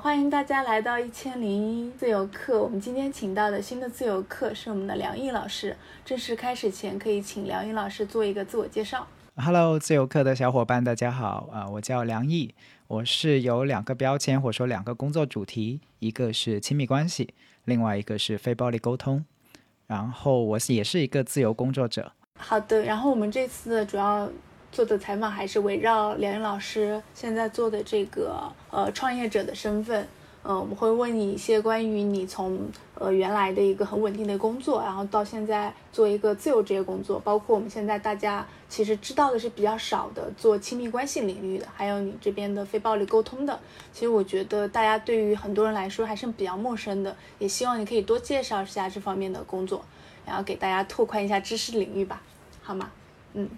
好，欢迎大家来到一千零一自由课。我们今天请到的新的自由课是我们的梁毅老师。正式开始前，可以请梁毅老师做一个自我介绍。Hello，自由课的小伙伴，大家好啊！我叫梁毅，我是有两个标签或者说两个工作主题，一个是亲密关系，另外一个是非暴力沟通。然后我也是一个自由工作者。好的，然后我们这次的主要。做的采访还是围绕梁云老师现在做的这个呃创业者的身份，嗯，我们会问你一些关于你从呃原来的一个很稳定的工作，然后到现在做一个自由职业工作，包括我们现在大家其实知道的是比较少的做亲密关系领域的，还有你这边的非暴力沟通的，其实我觉得大家对于很多人来说还是比较陌生的，也希望你可以多介绍一下这方面的工作，然后给大家拓宽一下知识领域吧，好吗？嗯。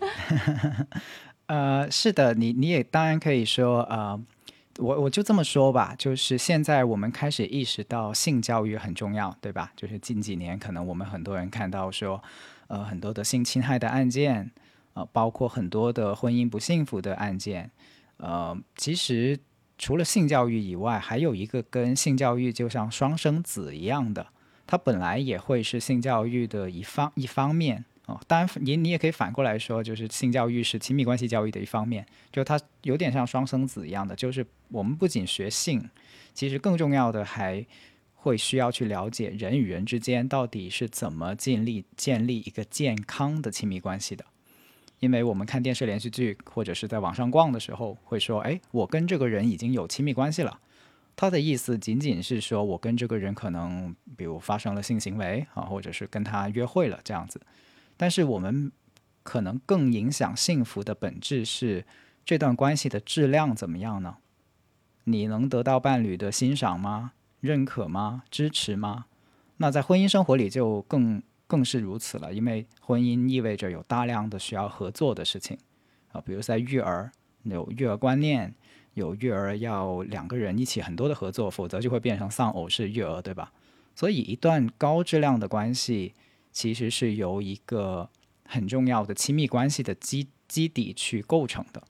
呃，是的，你你也当然可以说，呃，我我就这么说吧，就是现在我们开始意识到性教育很重要，对吧？就是近几年，可能我们很多人看到说，呃，很多的性侵害的案件，呃，包括很多的婚姻不幸福的案件，呃，其实除了性教育以外，还有一个跟性教育就像双生子一样的，它本来也会是性教育的一方一方面。哦，当然，你你也可以反过来说，就是性教育是亲密关系教育的一方面，就它有点像双生子一样的，就是我们不仅学性，其实更重要的还会需要去了解人与人之间到底是怎么建立建立一个健康的亲密关系的。因为我们看电视连续剧或者是在网上逛的时候，会说，哎，我跟这个人已经有亲密关系了，他的意思仅仅是说我跟这个人可能比如发生了性行为啊，或者是跟他约会了这样子。但是我们可能更影响幸福的本质是这段关系的质量怎么样呢？你能得到伴侣的欣赏吗？认可吗？支持吗？那在婚姻生活里就更更是如此了，因为婚姻意味着有大量的需要合作的事情啊，比如在育儿有育儿观念，有育儿要两个人一起很多的合作，否则就会变成丧偶式育儿，对吧？所以一段高质量的关系。其实是由一个很重要的亲密关系的基基底去构成的。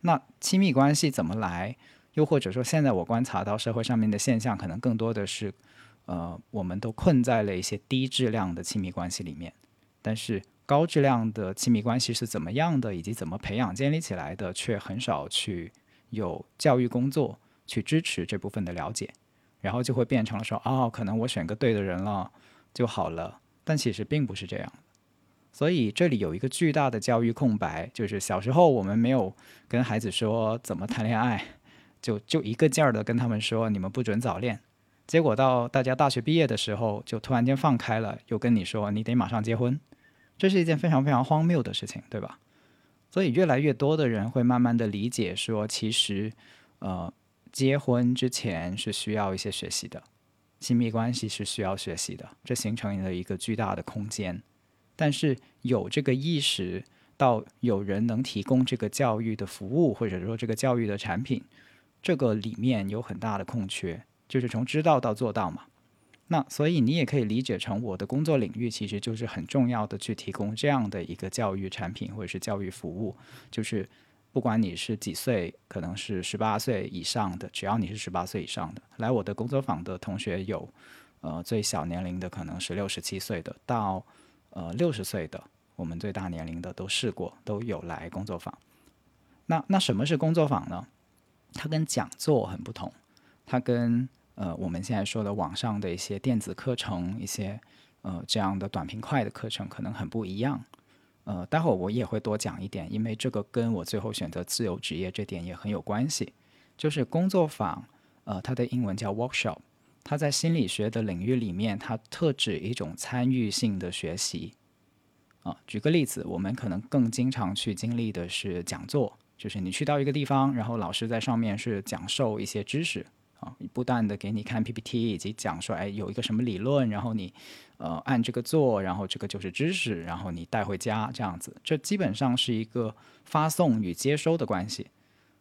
那亲密关系怎么来？又或者说，现在我观察到社会上面的现象，可能更多的是，呃，我们都困在了一些低质量的亲密关系里面。但是高质量的亲密关系是怎么样的，以及怎么培养建立起来的，却很少去有教育工作去支持这部分的了解。然后就会变成了说，哦，可能我选个对的人了就好了。但其实并不是这样，所以这里有一个巨大的教育空白，就是小时候我们没有跟孩子说怎么谈恋爱，就就一个劲儿的跟他们说你们不准早恋，结果到大家大学毕业的时候，就突然间放开了，又跟你说你得马上结婚，这是一件非常非常荒谬的事情，对吧？所以越来越多的人会慢慢的理解说，其实呃，结婚之前是需要一些学习的。亲密关系是需要学习的，这形成了一个巨大的空间。但是有这个意识，到有人能提供这个教育的服务，或者说这个教育的产品，这个里面有很大的空缺，就是从知道到做到嘛。那所以你也可以理解成我的工作领域其实就是很重要的，去提供这样的一个教育产品或者是教育服务，就是。不管你是几岁，可能是十八岁以上的，只要你是十八岁以上的，来我的工作坊的同学有，呃，最小年龄的可能是六十七岁的，到呃六十岁的，我们最大年龄的都试过，都有来工作坊。那那什么是工作坊呢？它跟讲座很不同，它跟呃我们现在说的网上的一些电子课程，一些呃这样的短平快的课程可能很不一样。呃，待会儿我也会多讲一点，因为这个跟我最后选择自由职业这点也很有关系。就是工作坊，呃，它的英文叫 workshop，它在心理学的领域里面，它特指一种参与性的学习。啊，举个例子，我们可能更经常去经历的是讲座，就是你去到一个地方，然后老师在上面是讲授一些知识。啊不断的给你看 PPT，以及讲说，哎，有一个什么理论，然后你，呃，按这个做，然后这个就是知识，然后你带回家这样子，这基本上是一个发送与接收的关系。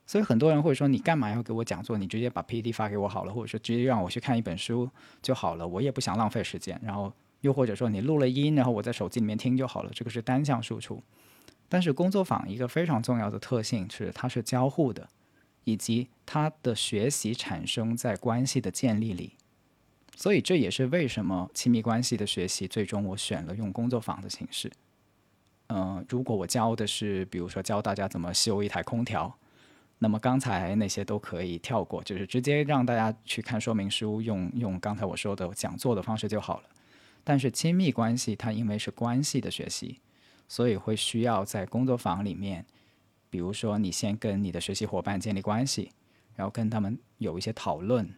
所以很多人会说，你干嘛要给我讲座？你直接把 PPT 发给我好了，或者说直接让我去看一本书就好了，我也不想浪费时间。然后又或者说你录了音，然后我在手机里面听就好了，这个是单向输出。但是工作坊一个非常重要的特性是，它是交互的。以及它的学习产生在关系的建立里。所以这也是为什么亲密关系的学习最终我选了用工作坊的形式。嗯，如果我教的是，比如说教大家怎么修一台空调，那么刚才那些都可以跳过，就是直接让大家去看说明书，用用刚才我说的讲座的方式就好了。但是亲密关系它因为是关系的学习，所以会需要在工作坊里面，比如说你先跟你的学习伙伴建立关系，然后跟他们有一些讨论。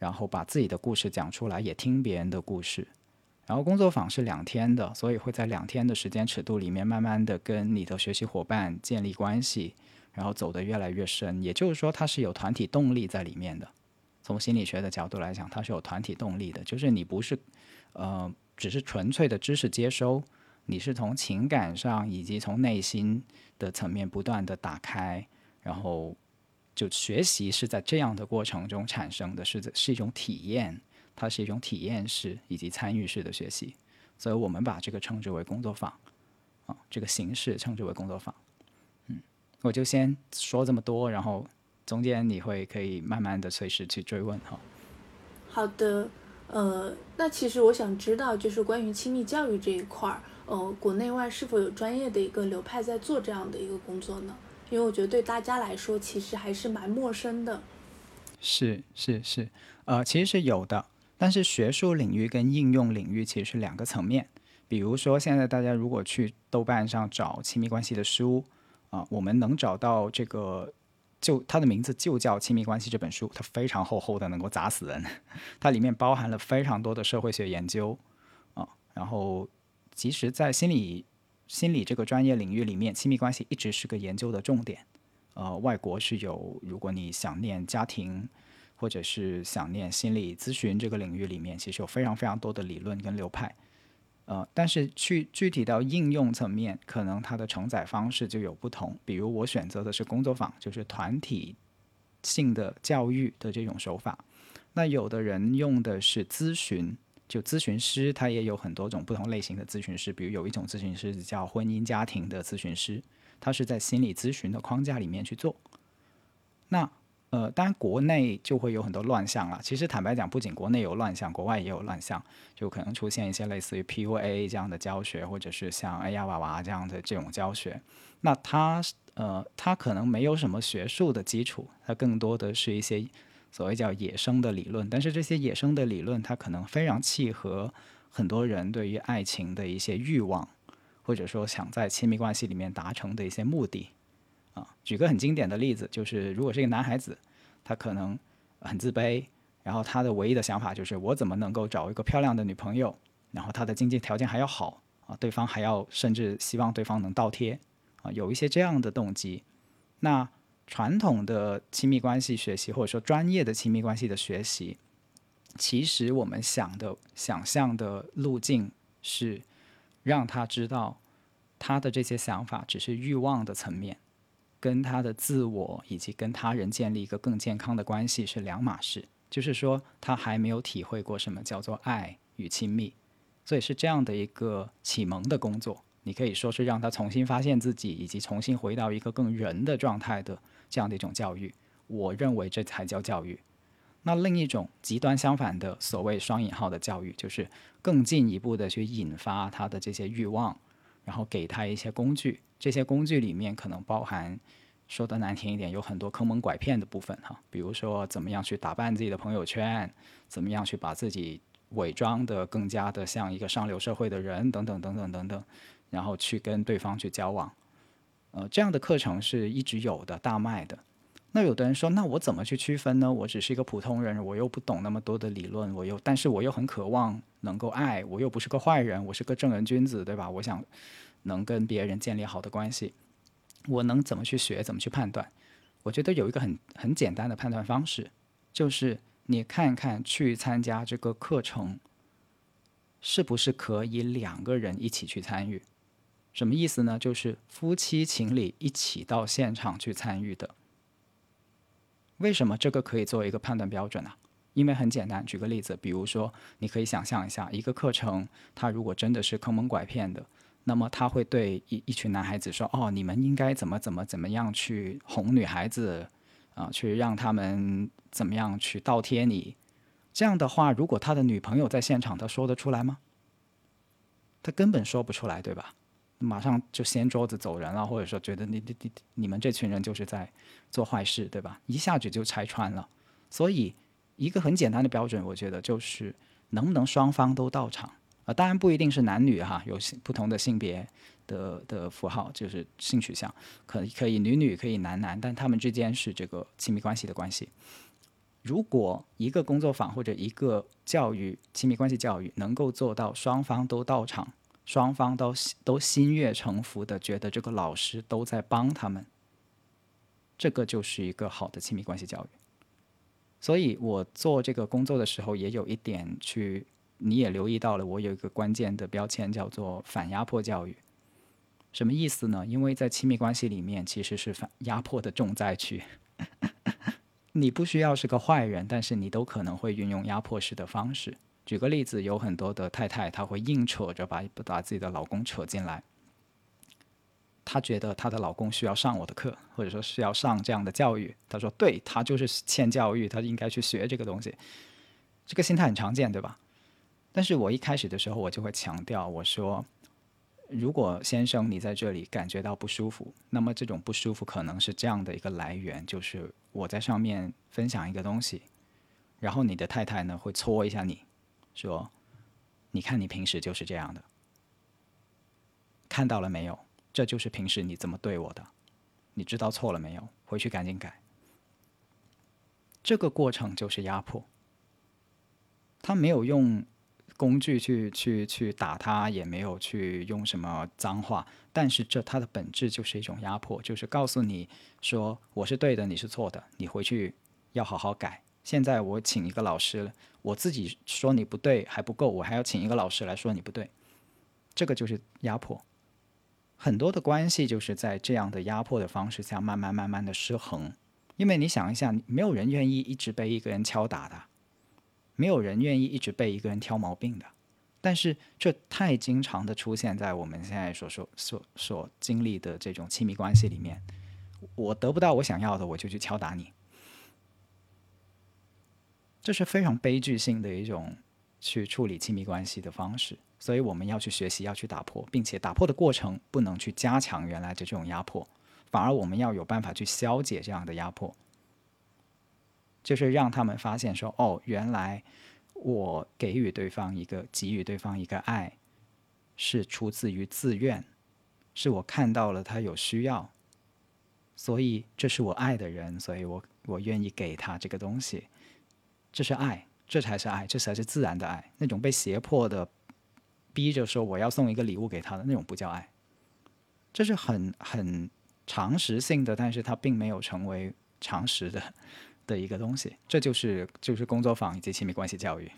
然后把自己的故事讲出来，也听别人的故事。然后工作坊是两天的，所以会在两天的时间尺度里面，慢慢的跟你的学习伙伴建立关系，然后走得越来越深。也就是说，它是有团体动力在里面的。从心理学的角度来讲，它是有团体动力的，就是你不是呃只是纯粹的知识接收，你是从情感上以及从内心的层面不断的打开，然后。就学习是在这样的过程中产生的，是是一种体验，它是一种体验式以及参与式的学习，所以我们把这个称之为工作坊，啊，这个形式称之为工作坊。嗯，我就先说这么多，然后中间你会可以慢慢的随时去追问哈。好的，呃，那其实我想知道，就是关于亲密教育这一块儿，呃，国内外是否有专业的一个流派在做这样的一个工作呢？因为我觉得对大家来说，其实还是蛮陌生的。是是是，呃，其实是有的，但是学术领域跟应用领域其实是两个层面。比如说，现在大家如果去豆瓣上找亲密关系的书，啊，我们能找到这个，就它的名字就叫《亲密关系》这本书，它非常厚厚的，能够砸死人。它里面包含了非常多的社会学研究，啊，然后其实，在心理。心理这个专业领域里面，亲密关系一直是个研究的重点。呃，外国是有，如果你想念家庭，或者是想念心理咨询这个领域里面，其实有非常非常多的理论跟流派。呃，但是去具体到应用层面，可能它的承载方式就有不同。比如我选择的是工作坊，就是团体性的教育的这种手法。那有的人用的是咨询。就咨询师，他也有很多种不同类型的咨询师，比如有一种咨询师叫婚姻家庭的咨询师，他是在心理咨询的框架里面去做。那呃，当然国内就会有很多乱象了。其实坦白讲，不仅国内有乱象，国外也有乱象，就可能出现一些类似于 PUA 这样的教学，或者是像哎呀娃娃这样的这种教学。那他呃，他可能没有什么学术的基础，他更多的是一些。所谓叫野生的理论，但是这些野生的理论，它可能非常契合很多人对于爱情的一些欲望，或者说想在亲密关系里面达成的一些目的。啊，举个很经典的例子，就是如果是一个男孩子，他可能很自卑，然后他的唯一的想法就是我怎么能够找一个漂亮的女朋友，然后他的经济条件还要好啊，对方还要甚至希望对方能倒贴啊，有一些这样的动机，那。传统的亲密关系学习，或者说专业的亲密关系的学习，其实我们想的、想象的路径是让他知道他的这些想法只是欲望的层面，跟他的自我以及跟他人建立一个更健康的关系是两码事。就是说，他还没有体会过什么叫做爱与亲密，所以是这样的一个启蒙的工作。你可以说是让他重新发现自己，以及重新回到一个更人的状态的。这样的一种教育，我认为这才叫教育。那另一种极端相反的所谓双引号的教育，就是更进一步的去引发他的这些欲望，然后给他一些工具。这些工具里面可能包含，说的难听一点，有很多坑蒙拐骗的部分哈。比如说，怎么样去打扮自己的朋友圈，怎么样去把自己伪装的更加的像一个上流社会的人，等等等等等等，然后去跟对方去交往。呃，这样的课程是一直有的，大卖的。那有的人说，那我怎么去区分呢？我只是一个普通人，我又不懂那么多的理论，我又，但是我又很渴望能够爱，我又不是个坏人，我是个正人君子，对吧？我想能跟别人建立好的关系，我能怎么去学，怎么去判断？我觉得有一个很很简单的判断方式，就是你看看去参加这个课程是不是可以两个人一起去参与。什么意思呢？就是夫妻情侣一起到现场去参与的。为什么这个可以作为一个判断标准呢？因为很简单，举个例子，比如说，你可以想象一下，一个课程，它如果真的是坑蒙拐骗的，那么他会对一一群男孩子说：“哦，你们应该怎么怎么怎么样去哄女孩子，啊，去让他们怎么样去倒贴你。这样的话，如果他的女朋友在现场，他说得出来吗？他根本说不出来，对吧？马上就掀桌子走人了，或者说觉得你你你你们这群人就是在做坏事，对吧？一下子就拆穿了。所以一个很简单的标准，我觉得就是能不能双方都到场啊？当然不一定是男女哈，有不同的性别的的符号，就是性取向，可可以女女可以男男，但他们之间是这个亲密关系的关系。如果一个工作坊或者一个教育亲密关系教育能够做到双方都到场。双方都心都心悦诚服的觉得这个老师都在帮他们，这个就是一个好的亲密关系教育。所以我做这个工作的时候，也有一点去，你也留意到了，我有一个关键的标签叫做反压迫教育。什么意思呢？因为在亲密关系里面，其实是反压迫的重灾区。你不需要是个坏人，但是你都可能会运用压迫式的方式。举个例子，有很多的太太，她会硬扯着把把自己的老公扯进来。她觉得她的老公需要上我的课，或者说需要上这样的教育。她说：“对他就是欠教育，他应该去学这个东西。”这个心态很常见，对吧？但是我一开始的时候，我就会强调，我说：“如果先生你在这里感觉到不舒服，那么这种不舒服可能是这样的一个来源，就是我在上面分享一个东西，然后你的太太呢会搓一下你。”说，你看你平时就是这样的，看到了没有？这就是平时你怎么对我的，你知道错了没有？回去赶紧改。这个过程就是压迫。他没有用工具去去去打他，也没有去用什么脏话，但是这它的本质就是一种压迫，就是告诉你说我是对的，你是错的，你回去要好好改。现在我请一个老师，我自己说你不对还不够，我还要请一个老师来说你不对，这个就是压迫。很多的关系就是在这样的压迫的方式下，慢慢慢慢的失衡。因为你想一下，没有人愿意一直被一个人敲打的，没有人愿意一直被一个人挑毛病的。但是这太经常的出现在我们现在所说所所经历的这种亲密关系里面。我得不到我想要的，我就去敲打你。这是非常悲剧性的一种去处理亲密关系的方式，所以我们要去学习，要去打破，并且打破的过程不能去加强原来的这种压迫，反而我们要有办法去消解这样的压迫，就是让他们发现说：哦，原来我给予对方一个给予对方一个爱，是出自于自愿，是我看到了他有需要，所以这是我爱的人，所以我我愿意给他这个东西。这是爱，这才是爱，这才是自然的爱。那种被胁迫的、逼着说我要送一个礼物给他的那种不叫爱。这是很很常识性的，但是它并没有成为常识的 的一个东西。这就是就是工作坊以及亲密关系教育。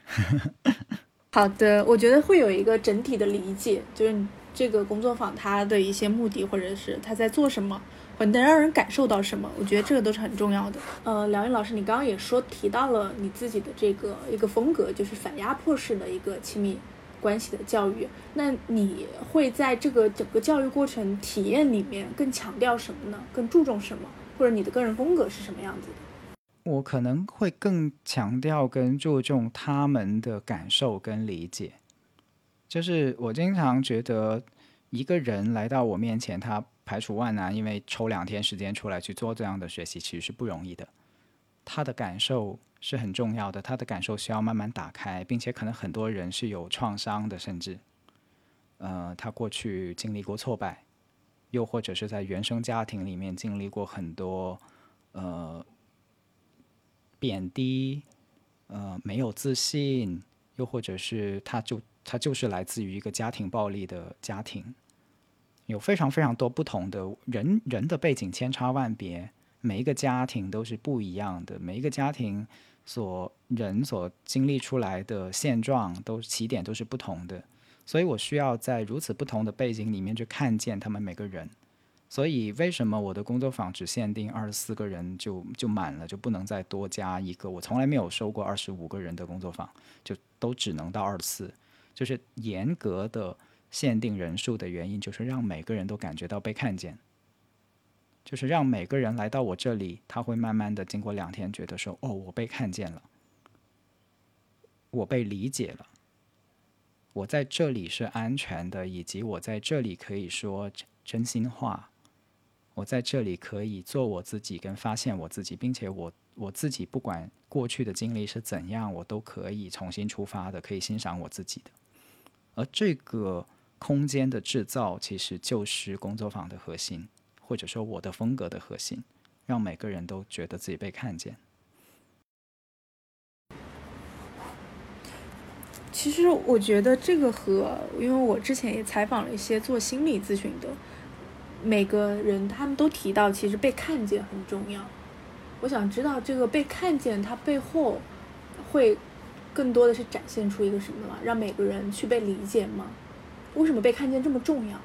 好的，我觉得会有一个整体的理解，就是这个工作坊它的一些目的，或者是他在做什么。能让人感受到什么？我觉得这个都是很重要的。呃，梁云老师，你刚刚也说提到了你自己的这个一个风格，就是反压迫式的一个亲密关系的教育。那你会在这个整个教育过程体验里面更强调什么呢？更注重什么？或者你的个人风格是什么样子的？我可能会更强调跟注重他们的感受跟理解。就是我经常觉得一个人来到我面前，他。排除万难，因为抽两天时间出来去做这样的学习，其实是不容易的。他的感受是很重要的，他的感受需要慢慢打开，并且可能很多人是有创伤的，甚至，呃，他过去经历过挫败，又或者是在原生家庭里面经历过很多，呃，贬低，呃，没有自信，又或者是他就他就是来自于一个家庭暴力的家庭。有非常非常多不同的人，人的背景千差万别，每一个家庭都是不一样的，每一个家庭所人所经历出来的现状都起点都是不同的，所以我需要在如此不同的背景里面去看见他们每个人。所以为什么我的工作坊只限定二十四个人就就满了，就不能再多加一个？我从来没有收过二十五个人的工作坊，就都只能到二十四，就是严格的。限定人数的原因就是让每个人都感觉到被看见，就是让每个人来到我这里，他会慢慢的经过两天，觉得说，哦，我被看见了，我被理解了，我在这里是安全的，以及我在这里可以说真心话，我在这里可以做我自己，跟发现我自己，并且我我自己不管过去的经历是怎样，我都可以重新出发的，可以欣赏我自己的。而这个空间的制造，其实就是工作坊的核心。或者说我的风格的核心，让每个人都觉得自己被看见。其实我觉得这个和，因为我之前也采访了一些做心理咨询的，每个人他们都提到，其实被看见很重要。我想知道这个被看见，它背后会更多的是展现出一个什么吗？让每个人去被理解吗？为什么被看见这么重要？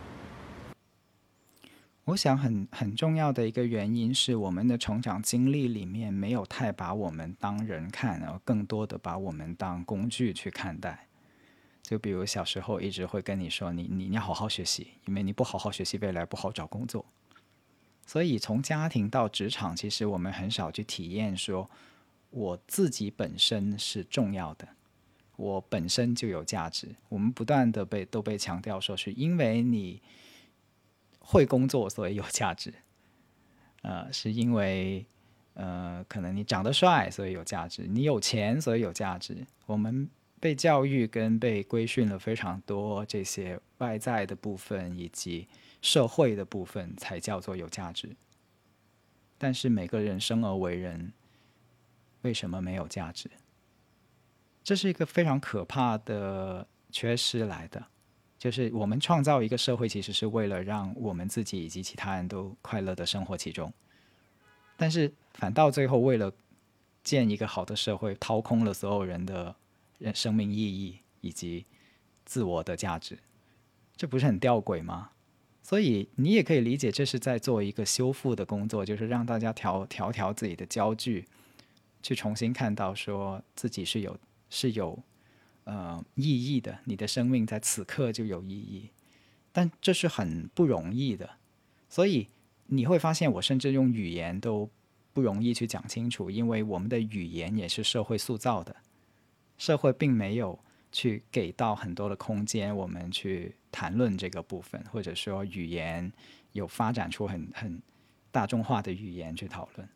我想很很重要的一个原因是，我们的成长经历里面没有太把我们当人看，而更多的把我们当工具去看待。就比如小时候一直会跟你说，你你要好好学习，因为你不好好学习，未来不好找工作。所以从家庭到职场，其实我们很少去体验说，我自己本身是重要的，我本身就有价值。我们不断的被都被强调说，是因为你。会工作，所以有价值。呃，是因为呃，可能你长得帅，所以有价值；你有钱，所以有价值。我们被教育跟被规训了非常多这些外在的部分，以及社会的部分，才叫做有价值。但是每个人生而为人，为什么没有价值？这是一个非常可怕的缺失来的。就是我们创造一个社会，其实是为了让我们自己以及其他人都快乐的生活其中。但是反倒最后为了建一个好的社会，掏空了所有人的生命意义以及自我的价值，这不是很吊诡吗？所以你也可以理解，这是在做一个修复的工作，就是让大家调调调自己的焦距，去重新看到说自己是有是有。呃，意义的，你的生命在此刻就有意义，但这是很不容易的，所以你会发现，我甚至用语言都不容易去讲清楚，因为我们的语言也是社会塑造的，社会并没有去给到很多的空间，我们去谈论这个部分，或者说语言有发展出很很大众化的语言去讨论。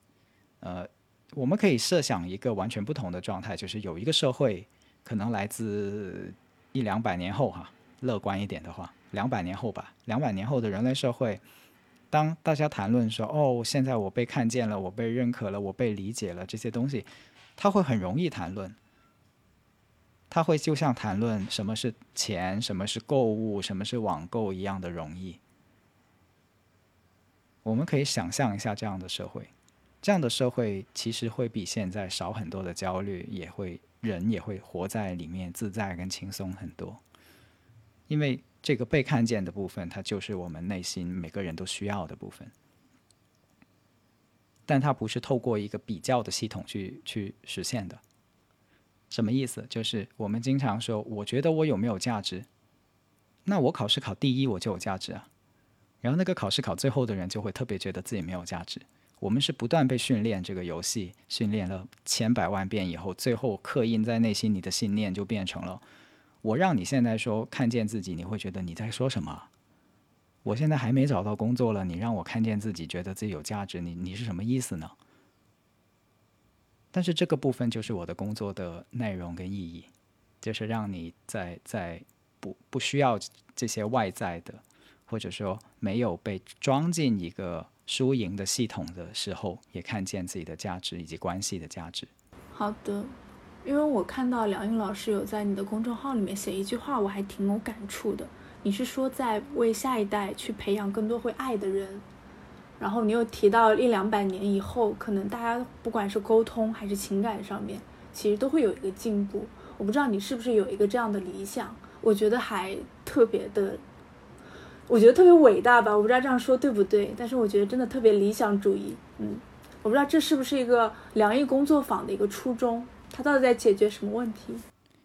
呃，我们可以设想一个完全不同的状态，就是有一个社会。可能来自一两百年后哈，乐观一点的话，两百年后吧。两百年后的人类社会，当大家谈论说“哦，现在我被看见了，我被认可了，我被理解了”这些东西，他会很容易谈论。他会就像谈论什么是钱、什么是购物、什么是网购一样的容易。我们可以想象一下这样的社会，这样的社会其实会比现在少很多的焦虑，也会。人也会活在里面，自在跟轻松很多。因为这个被看见的部分，它就是我们内心每个人都需要的部分。但它不是透过一个比较的系统去去实现的。什么意思？就是我们经常说，我觉得我有没有价值？那我考试考第一，我就有价值啊。然后那个考试考最后的人，就会特别觉得自己没有价值。我们是不断被训练这个游戏，训练了千百万遍以后，最后刻印在内心，你的信念就变成了：我让你现在说看见自己，你会觉得你在说什么？我现在还没找到工作了，你让我看见自己，觉得自己有价值，你你是什么意思呢？但是这个部分就是我的工作的内容跟意义，就是让你在在不不需要这些外在的，或者说没有被装进一个。输赢的系统的时候，也看见自己的价值以及关系的价值。好的，因为我看到梁颖老师有在你的公众号里面写一句话，我还挺有感触的。你是说在为下一代去培养更多会爱的人，然后你又提到一两百年以后，可能大家不管是沟通还是情感上面，其实都会有一个进步。我不知道你是不是有一个这样的理想，我觉得还特别的。我觉得特别伟大吧，我不知道这样说对不对，但是我觉得真的特别理想主义。嗯，我不知道这是不是一个良医工作坊的一个初衷，它到底在解决什么问题？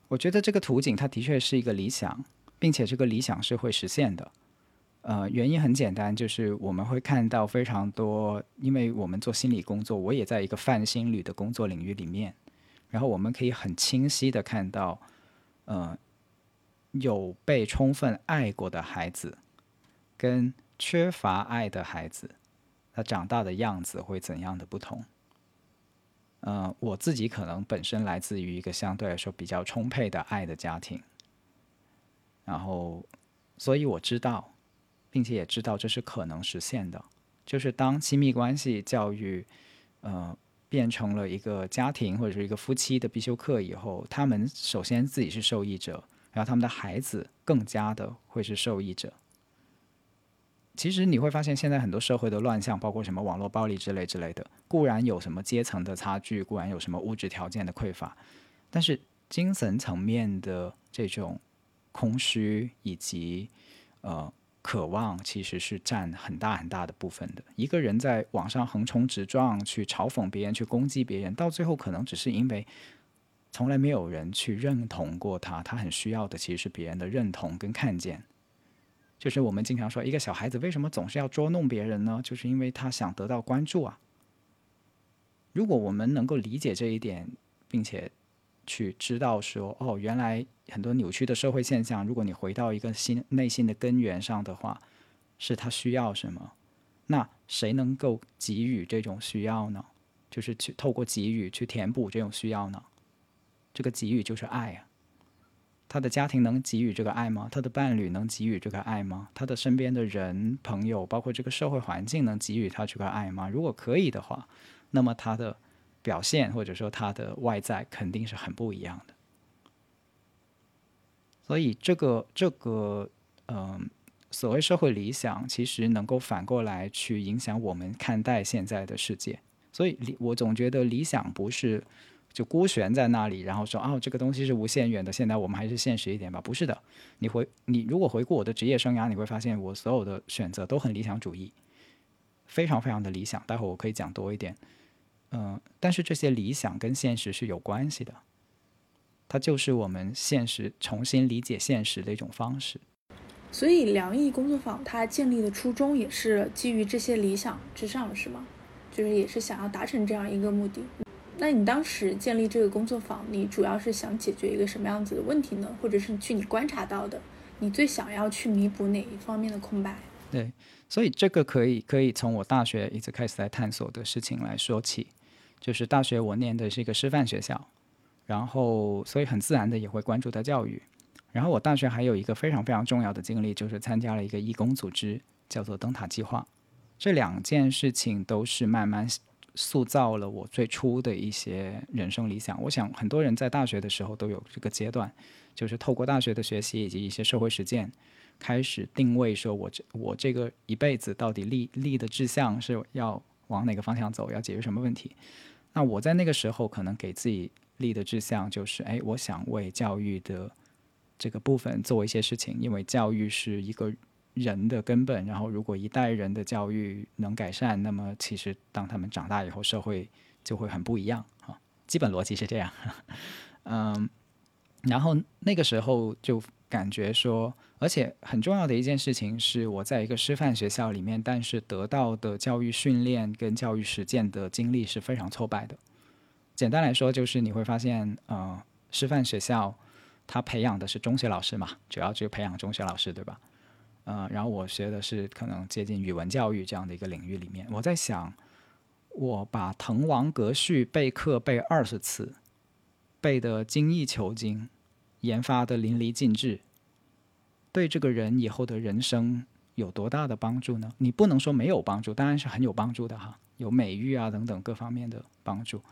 我觉得这个图景它的确是一个理想，并且这个理想是会实现的。呃，原因很简单，就是我们会看到非常多，因为我们做心理工作，我也在一个泛心理的工作领域里面，然后我们可以很清晰的看到，呃，有被充分爱过的孩子，跟缺乏爱的孩子，他长大的样子会怎样的不同。嗯，我自己可能本身来自于一个相对来说比较充沛的爱的家庭，然后，所以我知道。并且也知道这是可能实现的，就是当亲密关系教育，呃，变成了一个家庭或者是一个夫妻的必修课以后，他们首先自己是受益者，然后他们的孩子更加的会是受益者。其实你会发现，现在很多社会的乱象，包括什么网络暴力之类之类的，固然有什么阶层的差距，固然有什么物质条件的匮乏，但是精神层面的这种空虚以及呃。渴望其实是占很大很大的部分的。一个人在网上横冲直撞，去嘲讽别人，去攻击别人，到最后可能只是因为从来没有人去认同过他。他很需要的其实是别人的认同跟看见。就是我们经常说，一个小孩子为什么总是要捉弄别人呢？就是因为他想得到关注啊。如果我们能够理解这一点，并且去知道说，哦，原来。很多扭曲的社会现象，如果你回到一个心内心的根源上的话，是他需要什么？那谁能够给予这种需要呢？就是去透过给予去填补这种需要呢？这个给予就是爱啊。他的家庭能给予这个爱吗？他的伴侣能给予这个爱吗？他的身边的人、朋友，包括这个社会环境能给予他这个爱吗？如果可以的话，那么他的表现或者说他的外在肯定是很不一样的。所以，这个这个，嗯，所谓社会理想，其实能够反过来去影响我们看待现在的世界。所以，理我总觉得理想不是就孤悬在那里，然后说哦，这个东西是无限远的。现在我们还是现实一点吧。不是的，你回你如果回顾我的职业生涯，你会发现我所有的选择都很理想主义，非常非常的理想。待会我可以讲多一点，嗯，但是这些理想跟现实是有关系的。它就是我们现实重新理解现实的一种方式。所以，梁毅工作坊它建立的初衷也是基于这些理想之上，是吗？就是也是想要达成这样一个目的。那你当时建立这个工作坊，你主要是想解决一个什么样子的问题呢？或者是据你观察到的，你最想要去弥补哪一方面的空白？对，所以这个可以可以从我大学一直开始在探索的事情来说起。就是大学我念的是一个师范学校。然后，所以很自然的也会关注到教育。然后我大学还有一个非常非常重要的经历，就是参加了一个义工组织，叫做灯塔计划。这两件事情都是慢慢塑造了我最初的一些人生理想。我想很多人在大学的时候都有这个阶段，就是透过大学的学习以及一些社会实践，开始定位说我这我这个一辈子到底立立的志向是要往哪个方向走，要解决什么问题。那我在那个时候可能给自己。立的志向就是，哎，我想为教育的这个部分做一些事情，因为教育是一个人的根本。然后，如果一代人的教育能改善，那么其实当他们长大以后，社会就会很不一样啊。基本逻辑是这样。嗯，然后那个时候就感觉说，而且很重要的一件事情是，我在一个师范学校里面，但是得到的教育训练跟教育实践的经历是非常挫败的。简单来说，就是你会发现，呃，师范学校他培养的是中学老师嘛，主要就培养中学老师，对吧？呃，然后我学的是可能接近语文教育这样的一个领域里面。我在想，我把《滕王阁序》备课背二十次，背得精益求精，研发的淋漓尽致，对这个人以后的人生有多大的帮助呢？你不能说没有帮助，当然是很有帮助的哈，有美誉啊等等各方面的帮助。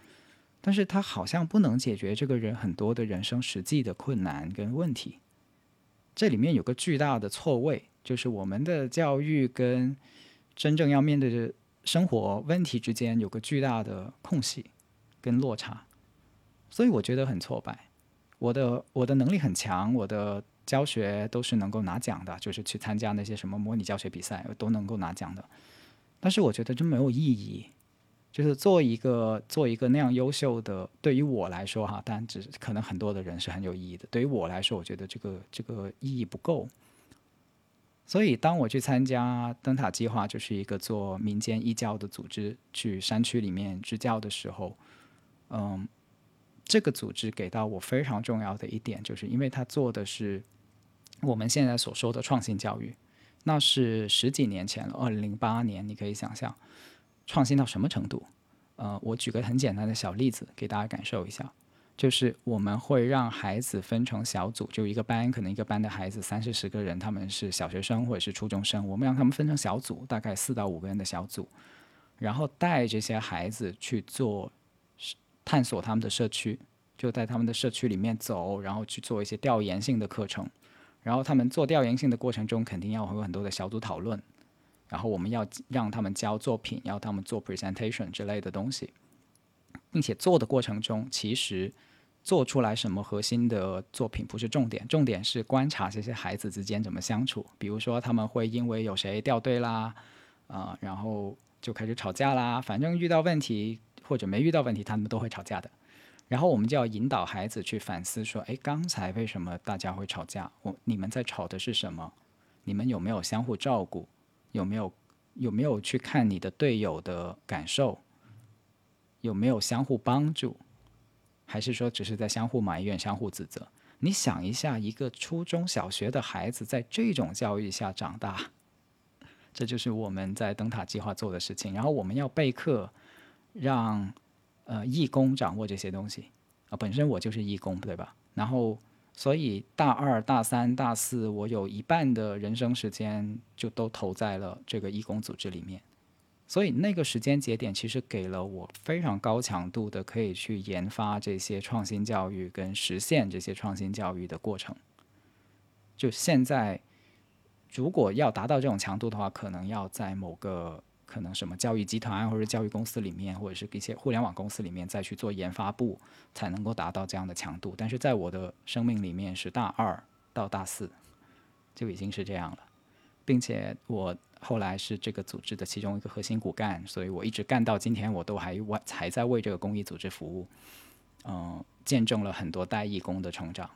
但是他好像不能解决这个人很多的人生实际的困难跟问题，这里面有个巨大的错位，就是我们的教育跟真正要面对的生活问题之间有个巨大的空隙跟落差，所以我觉得很挫败。我的我的能力很强，我的教学都是能够拿奖的，就是去参加那些什么模拟教学比赛都能够拿奖的，但是我觉得这没有意义。就是做一个做一个那样优秀的，对于我来说哈，但只可能很多的人是很有意义的。对于我来说，我觉得这个这个意义不够。所以当我去参加灯塔计划，就是一个做民间义教的组织，去山区里面支教的时候，嗯，这个组织给到我非常重要的一点，就是因为他做的是我们现在所说的创新教育，那是十几年前了，二零零八年，你可以想象创新到什么程度？呃，我举个很简单的小例子给大家感受一下。就是我们会让孩子分成小组，就一个班，可能一个班的孩子三四十个人，他们是小学生或者是初中生，我们让他们分成小组，大概四到五个人的小组，然后带这些孩子去做探索他们的社区，就在他们的社区里面走，然后去做一些调研性的课程，然后他们做调研性的过程中，肯定要有很多的小组讨论，然后我们要让他们交作品，要他们做 presentation 之类的东西。并且做的过程中，其实做出来什么核心的作品不是重点，重点是观察这些孩子之间怎么相处。比如说，他们会因为有谁掉队啦，啊，然后就开始吵架啦。反正遇到问题或者没遇到问题，他们都会吵架的。然后我们就要引导孩子去反思，说：哎，刚才为什么大家会吵架？我你们在吵的是什么？你们有没有相互照顾？有没有有没有去看你的队友的感受？有没有相互帮助，还是说只是在相互埋怨、相互指责？你想一下，一个初中小学的孩子在这种教育下长大，这就是我们在灯塔计划做的事情。然后我们要备课，让呃义工掌握这些东西啊。本身我就是义工，对吧？然后所以大二、大三、大四，我有一半的人生时间就都投在了这个义工组织里面。所以那个时间节点其实给了我非常高强度的可以去研发这些创新教育跟实现这些创新教育的过程。就现在，如果要达到这种强度的话，可能要在某个可能什么教育集团或者教育公司里面，或者是一些互联网公司里面再去做研发部，才能够达到这样的强度。但是在我的生命里面，是大二到大四就已经是这样了，并且我。后来是这个组织的其中一个核心骨干，所以我一直干到今天，我都还为还在为这个公益组织服务，嗯，见证了很多代义工的成长，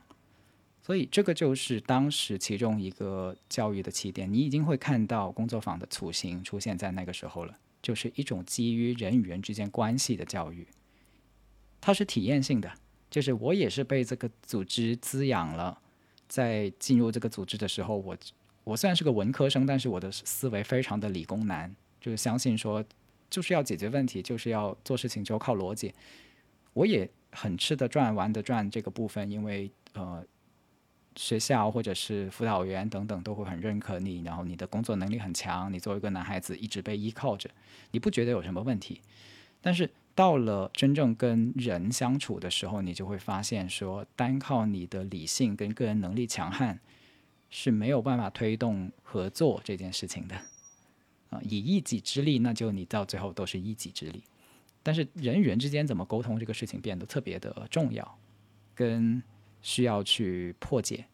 所以这个就是当时其中一个教育的起点。你已经会看到工作坊的雏形出现在那个时候了，就是一种基于人与人之间关系的教育，它是体验性的，就是我也是被这个组织滋养了，在进入这个组织的时候，我。我虽然是个文科生，但是我的思维非常的理工男，就是相信说，就是要解决问题，就是要做事情就靠逻辑。我也很吃得转、玩得转这个部分，因为呃，学校或者是辅导员等等都会很认可你，然后你的工作能力很强，你作为一个男孩子一直被依靠着，你不觉得有什么问题？但是到了真正跟人相处的时候，你就会发现说，单靠你的理性跟个人能力强悍。是没有办法推动合作这件事情的，啊，以一己之力，那就你到最后都是一己之力。但是人与人之间怎么沟通这个事情变得特别的重要，跟需要去破解。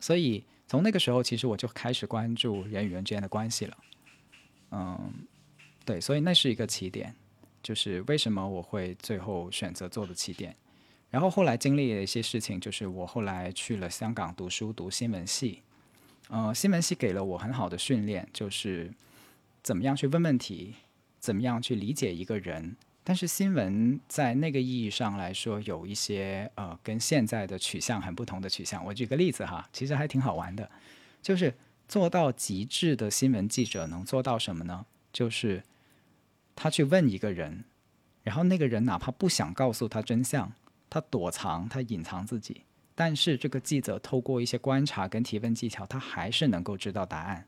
所以从那个时候，其实我就开始关注人与人之间的关系了。嗯，对，所以那是一个起点，就是为什么我会最后选择做的起点。然后后来经历了一些事情，就是我后来去了香港读书，读新闻系。呃，新闻系给了我很好的训练，就是怎么样去问问题，怎么样去理解一个人。但是新闻在那个意义上来说，有一些呃跟现在的取向很不同的取向。我举个例子哈，其实还挺好玩的，就是做到极致的新闻记者能做到什么呢？就是他去问一个人，然后那个人哪怕不想告诉他真相。他躲藏，他隐藏自己，但是这个记者透过一些观察跟提问技巧，他还是能够知道答案。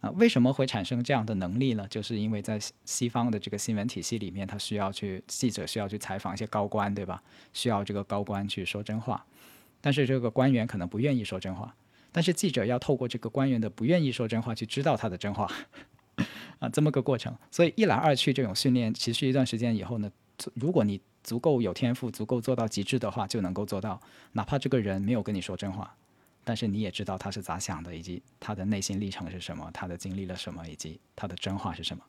啊，为什么会产生这样的能力呢？就是因为在西方的这个新闻体系里面，他需要去记者需要去采访一些高官，对吧？需要这个高官去说真话，但是这个官员可能不愿意说真话，但是记者要透过这个官员的不愿意说真话去知道他的真话，啊，这么个过程。所以一来二去，这种训练持续一段时间以后呢，如果你足够有天赋，足够做到极致的话，就能够做到。哪怕这个人没有跟你说真话，但是你也知道他是咋想的，以及他的内心历程是什么，他的经历了什么，以及他的真话是什么。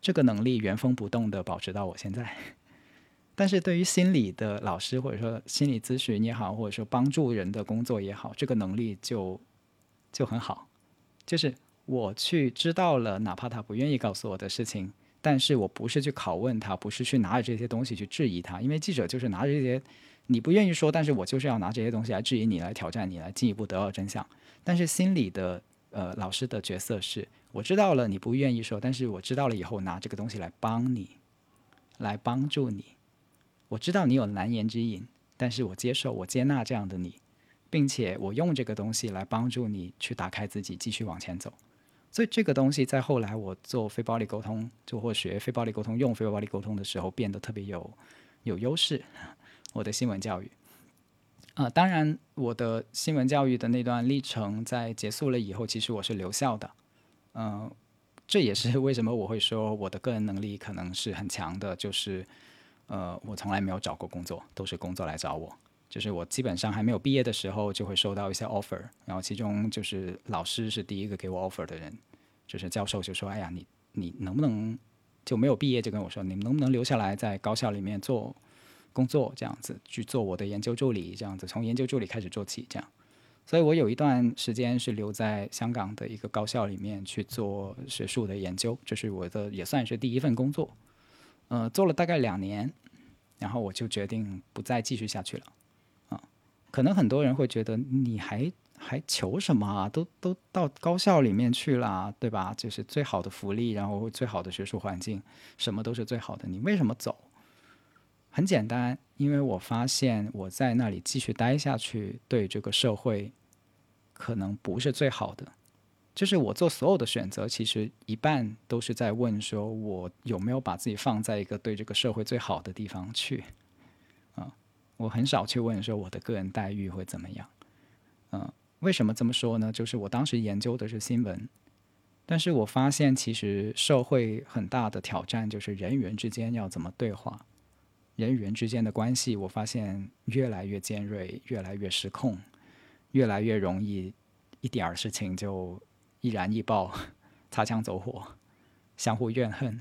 这个能力原封不动的保持到我现在。但是对于心理的老师，或者说心理咨询也好，或者说帮助人的工作也好，这个能力就就很好，就是我去知道了，哪怕他不愿意告诉我的事情，但是我不是去拷问他，不是去拿着这些东西去质疑他，因为记者就是拿着这些，你不愿意说，但是我就是要拿这些东西来质疑你，来挑战你，来进一步得到真相。但是心里的呃老师的角色是，我知道了你不愿意说，但是我知道了以后拿这个东西来帮你，来帮助你。我知道你有难言之隐，但是我接受，我接纳这样的你。并且我用这个东西来帮助你去打开自己，继续往前走。所以这个东西在后来我做非暴力沟通，就或学非暴力沟通、用非暴力沟通的时候，变得特别有有优势。我的新闻教育，啊，当然我的新闻教育的那段历程在结束了以后，其实我是留校的。嗯，这也是为什么我会说我的个人能力可能是很强的，就是呃，我从来没有找过工作，都是工作来找我。就是我基本上还没有毕业的时候，就会收到一些 offer，然后其中就是老师是第一个给我 offer 的人，就是教授就说：“哎呀，你你能不能就没有毕业就跟我说，你能不能留下来在高校里面做工作，这样子去做我的研究助理，这样子从研究助理开始做起，这样。所以我有一段时间是留在香港的一个高校里面去做学术的研究，这是我的也算是第一份工作，呃，做了大概两年，然后我就决定不再继续下去了。可能很多人会觉得你还还求什么啊？都都到高校里面去了，对吧？就是最好的福利，然后最好的学术环境，什么都是最好的。你为什么走？很简单，因为我发现我在那里继续待下去，对这个社会可能不是最好的。就是我做所有的选择，其实一半都是在问：说我有没有把自己放在一个对这个社会最好的地方去？啊我很少去问说我的个人待遇会怎么样，嗯，为什么这么说呢？就是我当时研究的是新闻，但是我发现其实社会很大的挑战就是人与人之间要怎么对话，人与人之间的关系，我发现越来越尖锐，越来越失控，越来越容易一点儿事情就易燃易爆，擦枪走火，相互怨恨，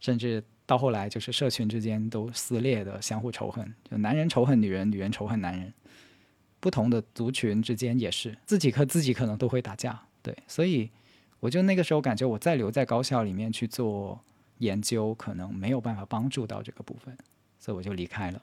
甚至。到后来就是社群之间都撕裂的，相互仇恨，就男人仇恨女人，女人仇恨男人，不同的族群之间也是，自己和自己可能都会打架，对，所以我就那个时候感觉我再留在高校里面去做研究，可能没有办法帮助到这个部分，所以我就离开了。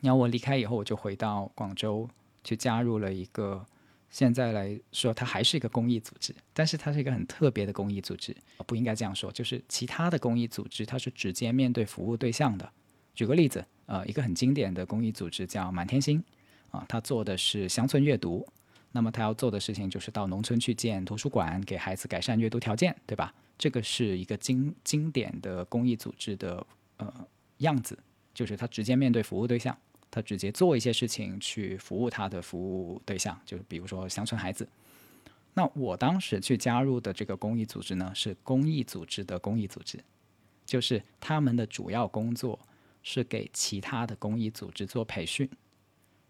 然后我离开以后，我就回到广州去加入了一个。现在来说，它还是一个公益组织，但是它是一个很特别的公益组织，不应该这样说。就是其他的公益组织，它是直接面对服务对象的。举个例子，呃，一个很经典的公益组织叫满天星，啊，它做的是乡村阅读。那么它要做的事情就是到农村去建图书馆，给孩子改善阅读条件，对吧？这个是一个经经典的公益组织的呃样子，就是它直接面对服务对象。他直接做一些事情去服务他的服务对象，就是比如说乡村孩子。那我当时去加入的这个公益组织呢，是公益组织的公益组织，就是他们的主要工作是给其他的公益组织做培训。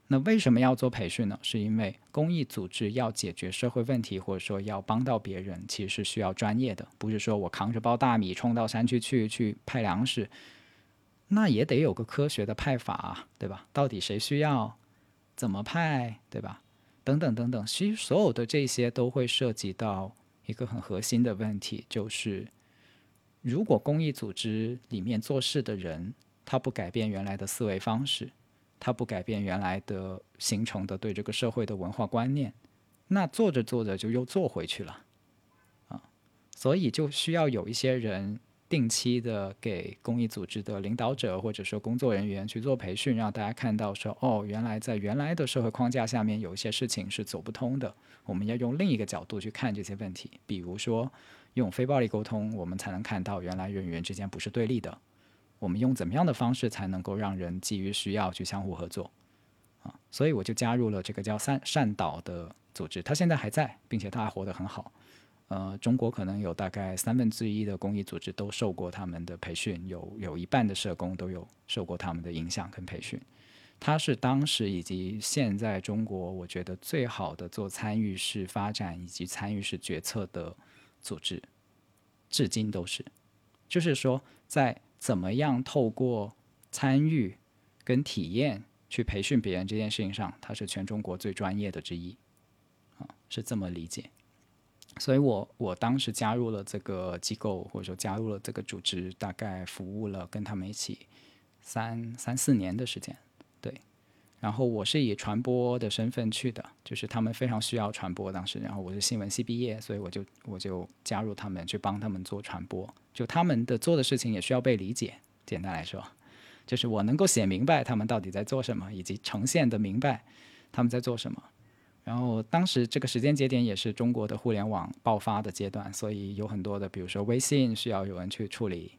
那为什么要做培训呢？是因为公益组织要解决社会问题，或者说要帮到别人，其实是需要专业的，不是说我扛着包大米冲到山区去去派粮食。那也得有个科学的派法，对吧？到底谁需要，怎么派，对吧？等等等等，其实所有的这些都会涉及到一个很核心的问题，就是如果公益组织里面做事的人他不改变原来的思维方式，他不改变原来的形成的对这个社会的文化观念，那做着做着就又做回去了，啊，所以就需要有一些人。定期的给公益组织的领导者或者说工作人员去做培训，让大家看到说，哦，原来在原来的社会框架下面有一些事情是走不通的，我们要用另一个角度去看这些问题。比如说，用非暴力沟通，我们才能看到原来人与人之间不是对立的。我们用怎么样的方式才能够让人基于需要去相互合作？啊，所以我就加入了这个叫善善导的组织，他现在还在，并且他还活得很好。呃，中国可能有大概三分之一的公益组织都受过他们的培训，有有一半的社工都有受过他们的影响跟培训。他是当时以及现在中国我觉得最好的做参与式发展以及参与式决策的组织，至今都是。就是说，在怎么样透过参与跟体验去培训别人这件事情上，他是全中国最专业的之一。啊是这么理解。所以我我当时加入了这个机构，或者说加入了这个组织，大概服务了跟他们一起三三四年的时间，对。然后我是以传播的身份去的，就是他们非常需要传播当时，然后我是新闻系毕业，所以我就我就加入他们去帮他们做传播，就他们的做的事情也需要被理解。简单来说，就是我能够写明白他们到底在做什么，以及呈现的明白他们在做什么。然后当时这个时间节点也是中国的互联网爆发的阶段，所以有很多的，比如说微信需要有人去处理，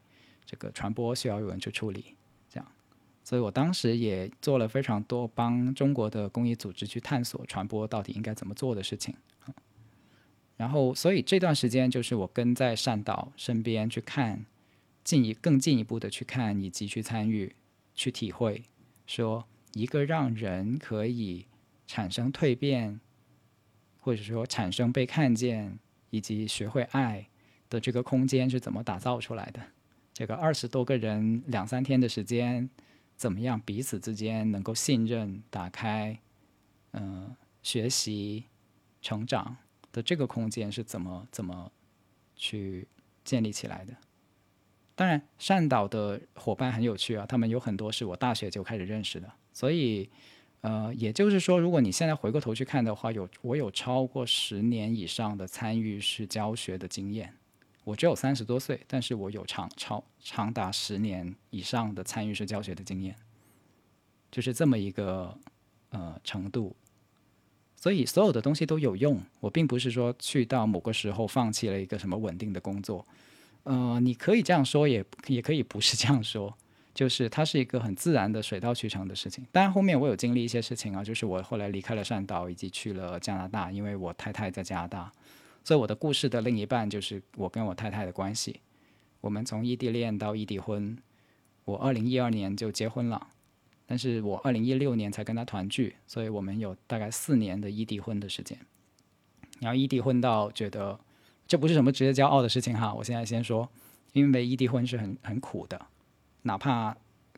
这个传播需要有人去处理。这样所以我当时也做了非常多帮中国的公益组织去探索传播到底应该怎么做的事情。然后，所以这段时间就是我跟在善导身边去看，进一更进一步的去看以及去参与、去体会，说一个让人可以产生蜕变，或者说产生被看见以及学会爱的这个空间是怎么打造出来的。这个二十多个人两三天的时间。怎么样彼此之间能够信任、打开，嗯，学习、成长的这个空间是怎么怎么去建立起来的？当然，善导的伙伴很有趣啊，他们有很多是我大学就开始认识的，所以，呃，也就是说，如果你现在回过头去看的话，有我有超过十年以上的参与式教学的经验。我只有三十多岁，但是我有长超长达十年以上的参与式教学的经验，就是这么一个呃程度。所以所有的东西都有用。我并不是说去到某个时候放弃了一个什么稳定的工作，呃，你可以这样说，也也可以不是这样说，就是它是一个很自然的水到渠成的事情。当然后面我有经历一些事情啊，就是我后来离开了汕岛，以及去了加拿大，因为我太太在加拿大。所以我的故事的另一半就是我跟我太太的关系。我们从异地恋到异地婚，我二零一二年就结婚了，但是我二零一六年才跟他团聚，所以我们有大概四年的异地婚的时间。然后异地婚到觉得这不是什么值得骄傲的事情哈，我现在先说，因为异地婚是很很苦的，哪怕。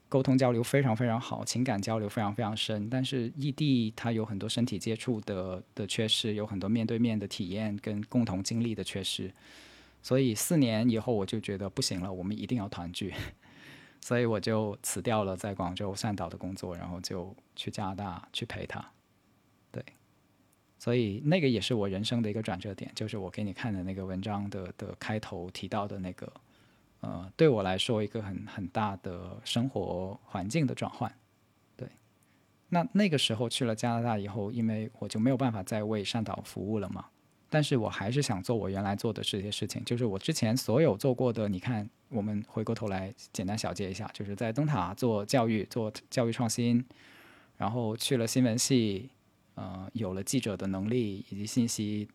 沟通交流非常非常好，情感交流非常非常深，但是异地它有很多身体接触的的缺失，有很多面对面的体验跟共同经历的缺失，所以四年以后我就觉得不行了，我们一定要团聚，所以我就辞掉了在广州善导的工作，然后就去加拿大去陪他，对，所以那个也是我人生的一个转折点，就是我给你看的那个文章的的开头提到的那个。呃，对我来说，一个很很大的生活环境的转换，对。那那个时候去了加拿大以后，因为我就没有办法再为善导服务了嘛，但是我还是想做我原来做的这些事情，就是我之前所有做过的。你看，我们回过头来简单小结一下，就是在灯塔做教育，做教育创新，然后去了新闻系，呃，有了记者的能力以及信息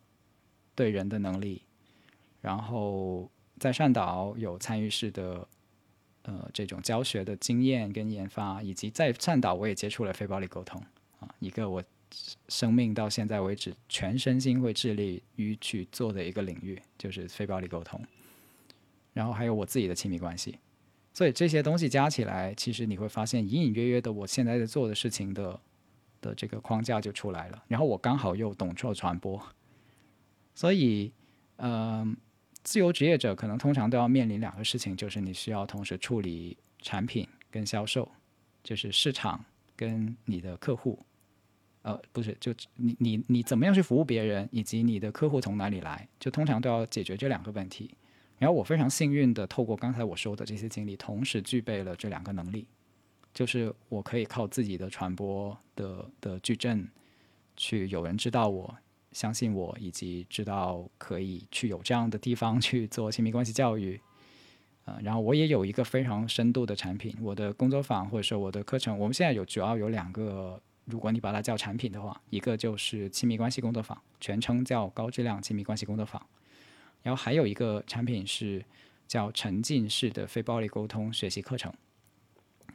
对人的能力，然后。在善导有参与式的，呃，这种教学的经验跟研发，以及在善导我也接触了非暴力沟通啊，一个我生命到现在为止全身心会致力于去做的一个领域，就是非暴力沟通。然后还有我自己的亲密关系，所以这些东西加起来，其实你会发现隐隐约约的，我现在在做的事情的的这个框架就出来了。然后我刚好又懂做传播，所以，嗯。自由职业者可能通常都要面临两个事情，就是你需要同时处理产品跟销售，就是市场跟你的客户，呃，不是，就你你你怎么样去服务别人，以及你的客户从哪里来，就通常都要解决这两个问题。然后我非常幸运的透过刚才我说的这些经历，同时具备了这两个能力，就是我可以靠自己的传播的的矩阵，去有人知道我。相信我，以及知道可以去有这样的地方去做亲密关系教育，呃，然后我也有一个非常深度的产品，我的工作坊或者说我的课程，我们现在有主要有两个，如果你把它叫产品的话，一个就是亲密关系工作坊，全称叫高质量亲密关系工作坊，然后还有一个产品是叫沉浸式的非暴力沟通学习课程，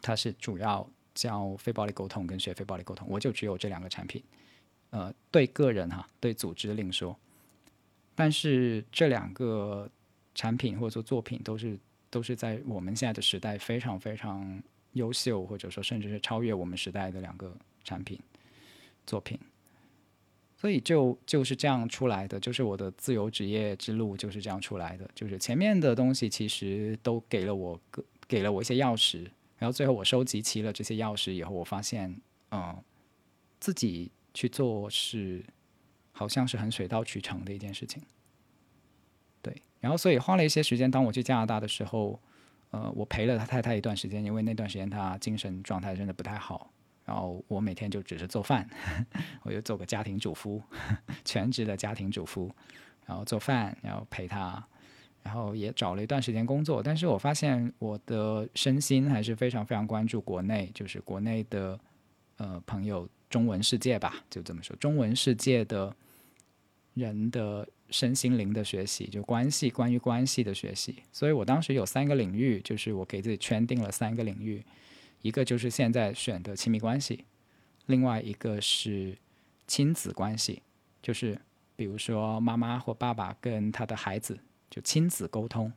它是主要教非暴力沟通跟学非暴力沟通，我就只有这两个产品。呃，对个人哈，对组织另说。但是这两个产品或者说作品都是都是在我们现在的时代非常非常优秀，或者说甚至是超越我们时代的两个产品作品。所以就就是这样出来的，就是我的自由职业之路就是这样出来的。就是前面的东西其实都给了我个给了我一些钥匙，然后最后我收集齐了这些钥匙以后，我发现，嗯，自己去做是好像是很水到渠成的一件事情。对，然后所以花了一些时间，当我去加拿大的时候，呃，我陪了他太太一段时间，因为那段时间他精神状态真的不太好。然后我每天就只是做饭，我就做个家庭主妇，全职的家庭主妇，然后做饭，然后陪他，然后也找了一段时间工作。但是我发现我的身心还是非常非常关注国内，就是国内的呃朋友，中文世界吧，就这么说，中文世界的人的身心灵的学习，就关系关于关系的学习。所以我当时有三个领域，就是我给自己圈定了三个领域。一个就是现在选的亲密关系，另外一个是亲子关系，就是比如说妈妈或爸爸跟他的孩子就亲子沟通，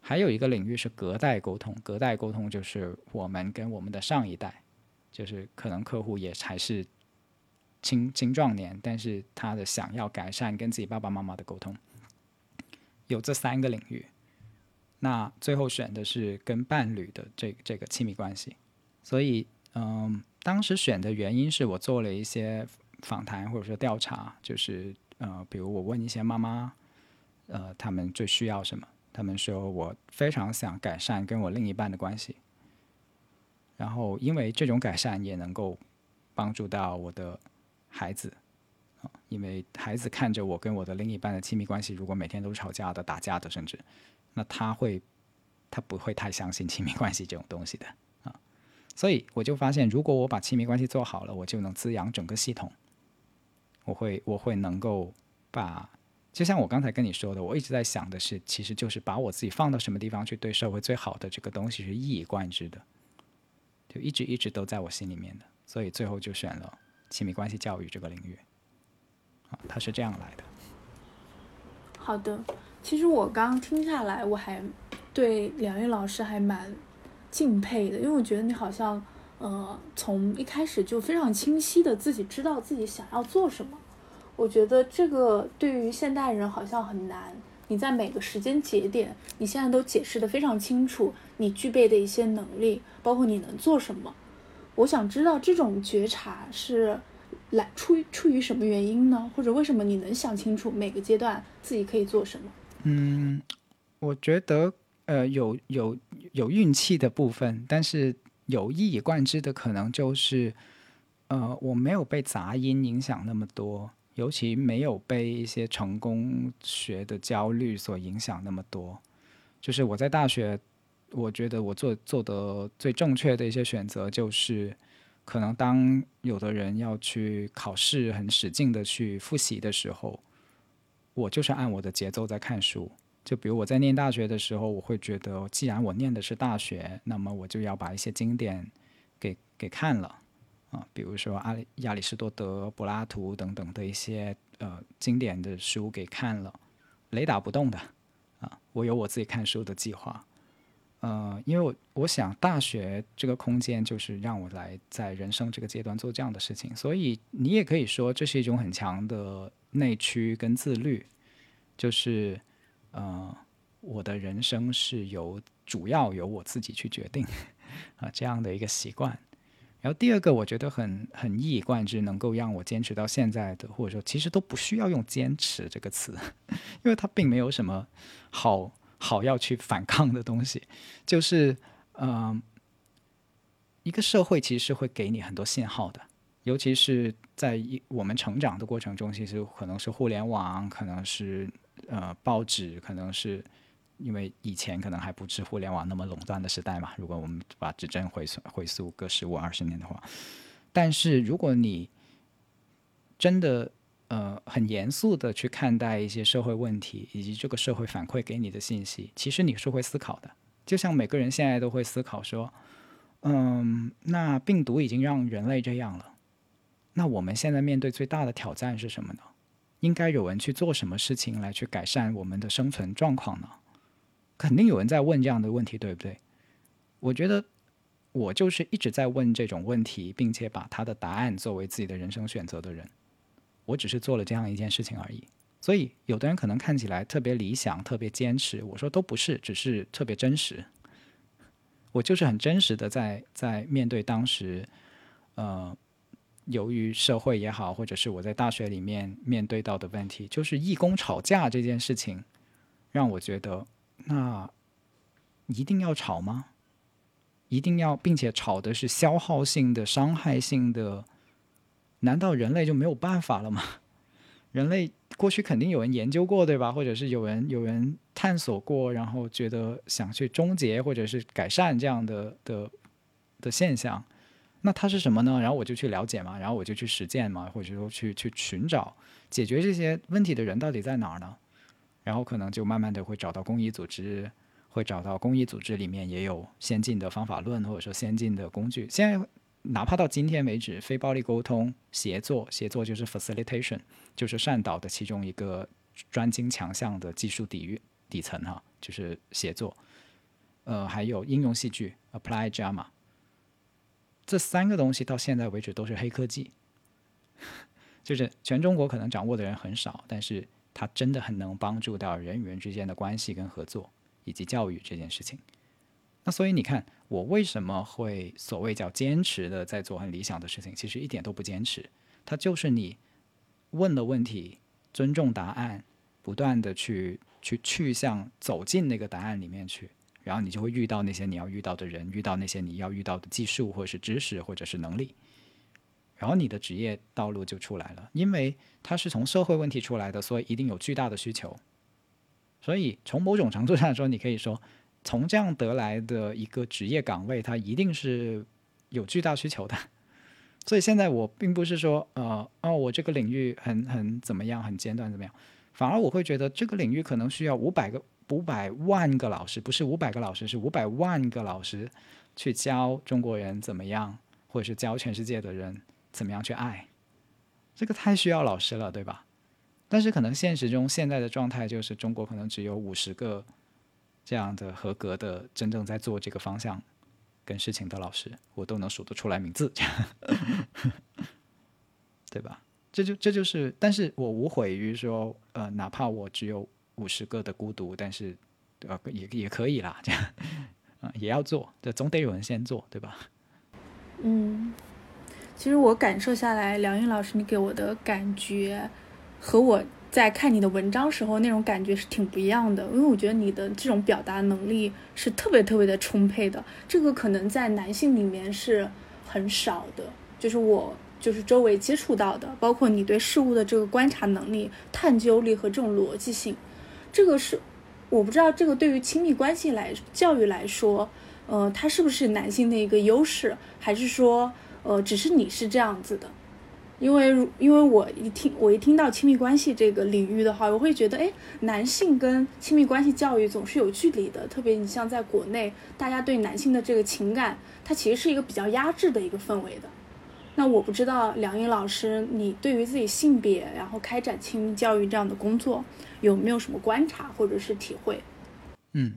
还有一个领域是隔代沟通。隔代沟通就是我们跟我们的上一代，就是可能客户也还是青青壮年，但是他的想要改善跟自己爸爸妈妈的沟通，有这三个领域。那最后选的是跟伴侣的这这个亲密关系。所以，嗯，当时选的原因是我做了一些访谈或者说调查，就是呃，比如我问一些妈妈，呃，他们最需要什么？他们说我非常想改善跟我另一半的关系，然后因为这种改善也能够帮助到我的孩子，啊，因为孩子看着我跟我的另一半的亲密关系，如果每天都吵架的、打架的，甚至，那他会，他不会太相信亲密关系这种东西的啊。所以我就发现，如果我把亲密关系做好了，我就能滋养整个系统。我会，我会能够把，就像我刚才跟你说的，我一直在想的是，其实就是把我自己放到什么地方去，对社会最好的这个东西是一以贯之的，就一直一直都在我心里面的。所以最后就选了亲密关系教育这个领域。啊，它是这样来的。好的，其实我刚听下来，我还对梁玉老师还蛮。敬佩的，因为我觉得你好像，呃，从一开始就非常清晰的自己知道自己想要做什么。我觉得这个对于现代人好像很难。你在每个时间节点，你现在都解释的非常清楚，你具备的一些能力，包括你能做什么。我想知道这种觉察是来出于出于什么原因呢？或者为什么你能想清楚每个阶段自己可以做什么？嗯，我觉得。呃，有有有运气的部分，但是有一以贯之的可能就是，呃，我没有被杂音影响那么多，尤其没有被一些成功学的焦虑所影响那么多。就是我在大学，我觉得我做做的最正确的一些选择，就是可能当有的人要去考试，很使劲的去复习的时候，我就是按我的节奏在看书。就比如我在念大学的时候，我会觉得，既然我念的是大学，那么我就要把一些经典给给看了啊，比如说阿里亚里士多德、柏拉图等等的一些呃经典的书给看了，雷打不动的啊，我有我自己看书的计划，呃，因为我我想大学这个空间就是让我来在人生这个阶段做这样的事情，所以你也可以说这是一种很强的内驱跟自律，就是。呃，我的人生是由主要由我自己去决定 啊，这样的一个习惯。然后第二个，我觉得很很一以贯之，能够让我坚持到现在的，或者说其实都不需要用“坚持”这个词，因为它并没有什么好好要去反抗的东西。就是嗯，一个社会其实是会给你很多信号的，尤其是在一我们成长的过程中，其实可能是互联网，可能是。呃，报纸可能是因为以前可能还不是互联网那么垄断的时代嘛。如果我们把指针回溯回溯个十五二十年的话，但是如果你真的呃很严肃的去看待一些社会问题以及这个社会反馈给你的信息，其实你是会思考的。就像每个人现在都会思考说，嗯，那病毒已经让人类这样了，那我们现在面对最大的挑战是什么呢？应该有人去做什么事情来去改善我们的生存状况呢？肯定有人在问这样的问题，对不对？我觉得我就是一直在问这种问题，并且把他的答案作为自己的人生选择的人。我只是做了这样一件事情而已。所以，有的人可能看起来特别理想、特别坚持，我说都不是，只是特别真实。我就是很真实的在在面对当时，呃，由于社会也好，或者是我在大学里面面对到的问题，就是义工吵架这件事情，让我觉得，那一定要吵吗？一定要，并且吵的是消耗性的、伤害性的，难道人类就没有办法了吗？人类过去肯定有人研究过，对吧？或者是有人有人探索过，然后觉得想去终结或者是改善这样的的的现象，那它是什么呢？然后我就去了解嘛，然后我就去实践嘛，或者说去去寻找解决这些问题的人到底在哪儿呢？然后可能就慢慢的会找到公益组织，会找到公益组织里面也有先进的方法论或者说先进的工具。现在。哪怕到今天为止，非暴力沟通协作，协作就是 facilitation，就是善导的其中一个专精强项的技术底蕴底层哈，就是协作。呃，还有应用戏剧 apply drama，这三个东西到现在为止都是黑科技，就是全中国可能掌握的人很少，但是它真的很能帮助到人与人之间的关系跟合作以及教育这件事情。那所以你看，我为什么会所谓叫坚持的在做很理想的事情？其实一点都不坚持，它就是你问的问题，尊重答案，不断的去去去向走进那个答案里面去，然后你就会遇到那些你要遇到的人，遇到那些你要遇到的技术或者是知识或者是能力，然后你的职业道路就出来了。因为它是从社会问题出来的，所以一定有巨大的需求。所以从某种程度上说，你可以说。从这样得来的一个职业岗位，它一定是有巨大需求的。所以现在我并不是说，呃，哦，我这个领域很很怎么样，很尖端怎么样，反而我会觉得这个领域可能需要五百个、五百万个老师，不是五百个老师，是五百万个老师去教中国人怎么样，或者是教全世界的人怎么样去爱。这个太需要老师了，对吧？但是可能现实中现在的状态就是中国可能只有五十个。这样的合格的、真正在做这个方向跟事情的老师，我都能数得出来名字，对吧？这就这就是，但是我无悔于说，呃，哪怕我只有五十个的孤独，但是呃也也可以啦，这样啊也要做，这总得有人先做，对吧？嗯，其实我感受下来，梁云老师你给我的感觉和我。在看你的文章时候，那种感觉是挺不一样的，因为我觉得你的这种表达能力是特别特别的充沛的，这个可能在男性里面是很少的，就是我就是周围接触到的，包括你对事物的这个观察能力、探究力和这种逻辑性，这个是我不知道这个对于亲密关系来教育来说，呃，它是不是男性的一个优势，还是说，呃，只是你是这样子的？因为，因为我一听，我一听到亲密关系这个领域的话，我会觉得，哎，男性跟亲密关系教育总是有距离的。特别你像在国内，大家对男性的这个情感，它其实是一个比较压制的一个氛围的。那我不知道梁颖老师，你对于自己性别，然后开展亲密教育这样的工作，有没有什么观察或者是体会？嗯，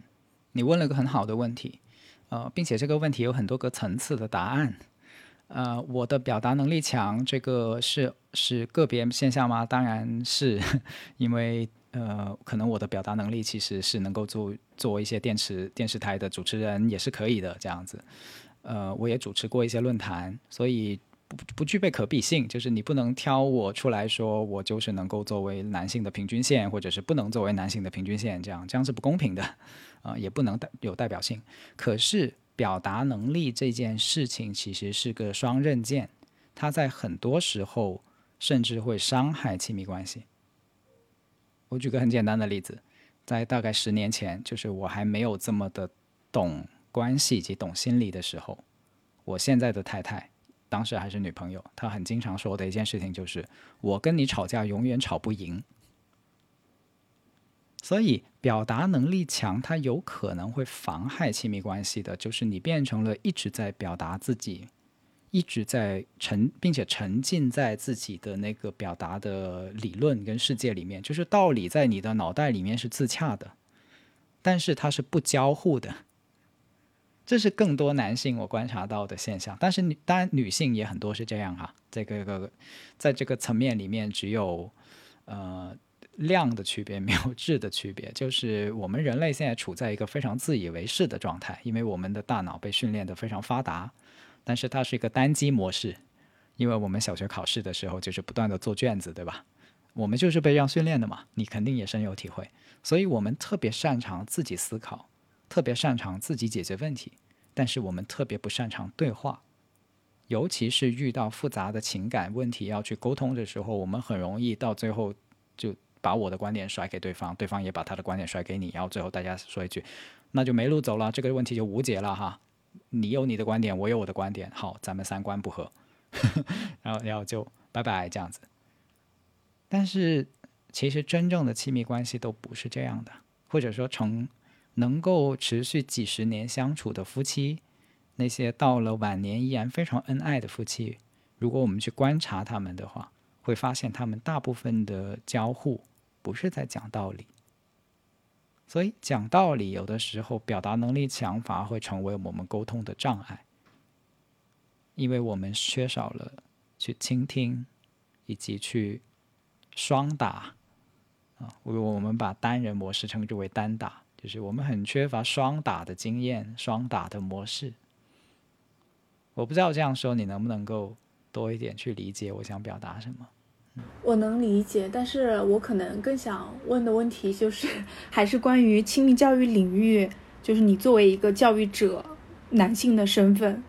你问了个很好的问题，呃，并且这个问题有很多个层次的答案。呃，我的表达能力强，这个是是个别现象吗？当然是，因为呃，可能我的表达能力其实是能够做做一些电视电视台的主持人也是可以的这样子。呃，我也主持过一些论坛，所以不不具备可比性，就是你不能挑我出来说我就是能够作为男性的平均线，或者是不能作为男性的平均线，这样这样是不公平的，啊，也不能代有代表性。可是。表达能力这件事情其实是个双刃剑，它在很多时候甚至会伤害亲密关系。我举个很简单的例子，在大概十年前，就是我还没有这么的懂关系以及懂心理的时候，我现在的太太，当时还是女朋友，她很经常说的一件事情就是：我跟你吵架永远吵不赢。所以，表达能力强，它有可能会妨害亲密关系的。就是你变成了一直在表达自己，一直在沉，并且沉浸在自己的那个表达的理论跟世界里面。就是道理在你的脑袋里面是自洽的，但是它是不交互的。这是更多男性我观察到的现象，但是女当然女性也很多是这样哈。这个个在这个层面里面，只有呃量的区别，没有质的区别。就是我们人类现在处在一个非常自以为是的状态，因为我们的大脑被训练的非常发达，但是它是一个单机模式，因为我们小学考试的时候就是不断的做卷子，对吧？我们就是被这样训练的嘛，你肯定也深有体会。所以我们特别擅长自己思考。特别擅长自己解决问题，但是我们特别不擅长对话，尤其是遇到复杂的情感问题要去沟通的时候，我们很容易到最后就把我的观点甩给对方，对方也把他的观点甩给你，然后最后大家说一句，那就没路走了，这个问题就无解了哈。你有你的观点，我有我的观点，好，咱们三观不合，然后然后就拜拜这样子。但是其实真正的亲密关系都不是这样的，或者说从。能够持续几十年相处的夫妻，那些到了晚年依然非常恩爱的夫妻，如果我们去观察他们的话，会发现他们大部分的交互不是在讲道理。所以讲道理有的时候表达能力强反而会成为我们沟通的障碍，因为我们缺少了去倾听以及去双打啊，我我们把单人模式称之为单打。就是我们很缺乏双打的经验，双打的模式。我不知道这样说你能不能够多一点去理解我想表达什么。我能理解，但是我可能更想问的问题就是，还是关于亲密教育领域，就是你作为一个教育者，男性的身份，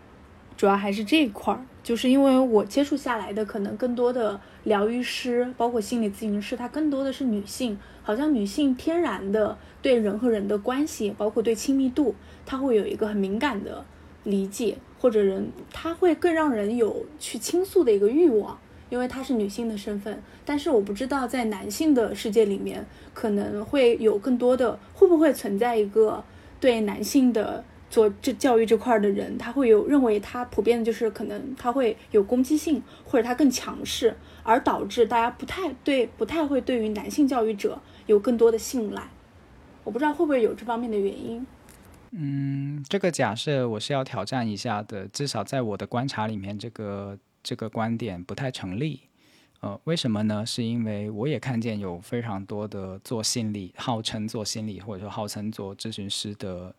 主要还是这一块儿。就是因为我接触下来的，可能更多的疗愈师，包括心理咨询师，他更多的是女性，好像女性天然的对人和人的关系，包括对亲密度，他会有一个很敏感的理解，或者人他会更让人有去倾诉的一个欲望，因为她是女性的身份。但是我不知道在男性的世界里面，可能会有更多的，会不会存在一个对男性的。做这教育这块的人，他会有认为他普遍的就是可能他会有攻击性，或者他更强势，而导致大家不太对，不太会对于男性教育者有更多的信赖。我不知道会不会有这方面的原因。嗯，这个假设我是要挑战一下的，至少在我的观察里面，这个这个观点不太成立。呃，为什么呢？是因为我也看见有非常多的做心理，号称做心理，或者说号称做咨询师的。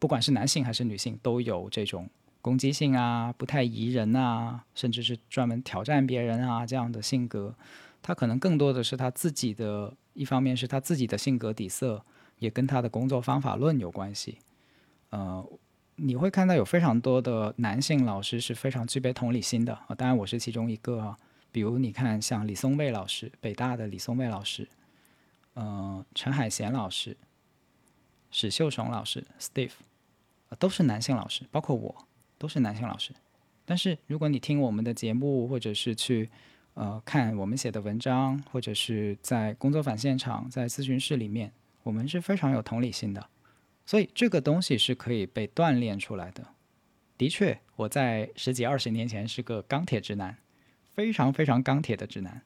不管是男性还是女性，都有这种攻击性啊、不太宜人啊，甚至是专门挑战别人啊这样的性格。他可能更多的是他自己的，一方面是他自己的性格底色，也跟他的工作方法论有关系。呃，你会看到有非常多的男性老师是非常具备同理心的啊，当然我是其中一个啊。比如你看，像李松蔚老师，北大的李松蔚老师，嗯，陈海贤老师，史秀雄老师，Steve。都是男性老师，包括我都是男性老师。但是如果你听我们的节目，或者是去呃看我们写的文章，或者是在工作坊现场、在咨询室里面，我们是非常有同理心的。所以这个东西是可以被锻炼出来的。的确，我在十几二十年前是个钢铁直男，非常非常钢铁的直男。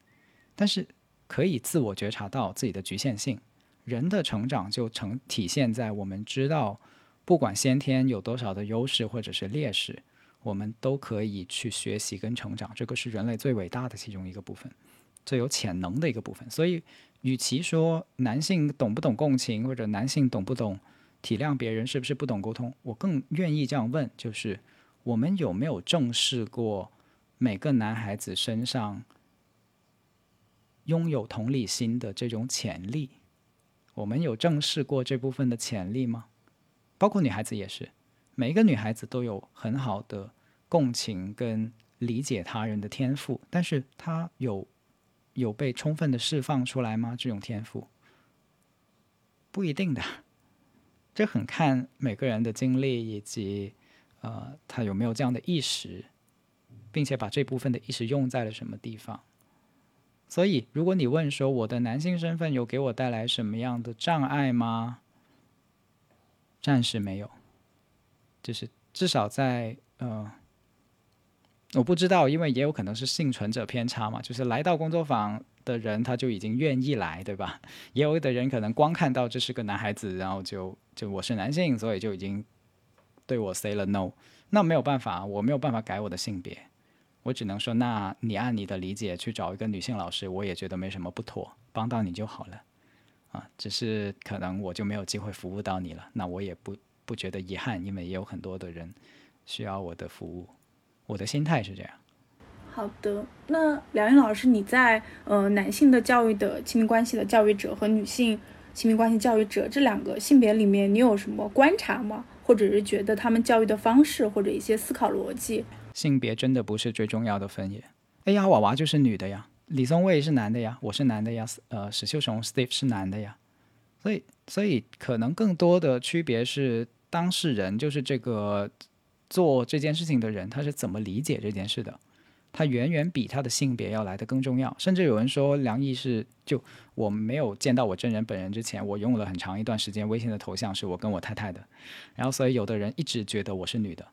但是可以自我觉察到自己的局限性。人的成长就成体现在我们知道。不管先天有多少的优势或者是劣势，我们都可以去学习跟成长，这个是人类最伟大的其中一个部分，最有潜能的一个部分。所以，与其说男性懂不懂共情，或者男性懂不懂体谅别人，是不是不懂沟通，我更愿意这样问：就是我们有没有正视过每个男孩子身上拥有同理心的这种潜力？我们有正视过这部分的潜力吗？包括女孩子也是，每一个女孩子都有很好的共情跟理解他人的天赋，但是她有有被充分的释放出来吗？这种天赋不一定的，这很看每个人的经历以及呃他有没有这样的意识，并且把这部分的意识用在了什么地方。所以，如果你问说我的男性身份有给我带来什么样的障碍吗？暂时没有，就是至少在呃，我不知道，因为也有可能是幸存者偏差嘛。就是来到工作坊的人，他就已经愿意来，对吧？也有的人可能光看到这是个男孩子，然后就就我是男性，所以就已经对我 say 了 no，那没有办法，我没有办法改我的性别，我只能说，那你按你的理解去找一个女性老师，我也觉得没什么不妥，帮到你就好了，啊，只是可能我就没有机会服务到你了，那我也不不觉得遗憾，因为也有很多的人需要我的服务，我的心态是这样。好的，那梁云老师，你在呃男性的教育的亲密关系的教育者和女性亲密关系教育者这两个性别里面，你有什么观察吗？或者是觉得他们教育的方式或者一些思考逻辑？性别真的不是最重要的分野。哎呀，娃娃就是女的呀，李松蔚是男的呀，我是男的呀，呃，史秀雄 Steve 是男的呀，所以所以可能更多的区别是当事人，就是这个做这件事情的人，他是怎么理解这件事的。他远远比他的性别要来的更重要，甚至有人说梁毅是就我没有见到我真人本人之前，我用了很长一段时间微信的头像是我跟我太太的，然后所以有的人一直觉得我是女的。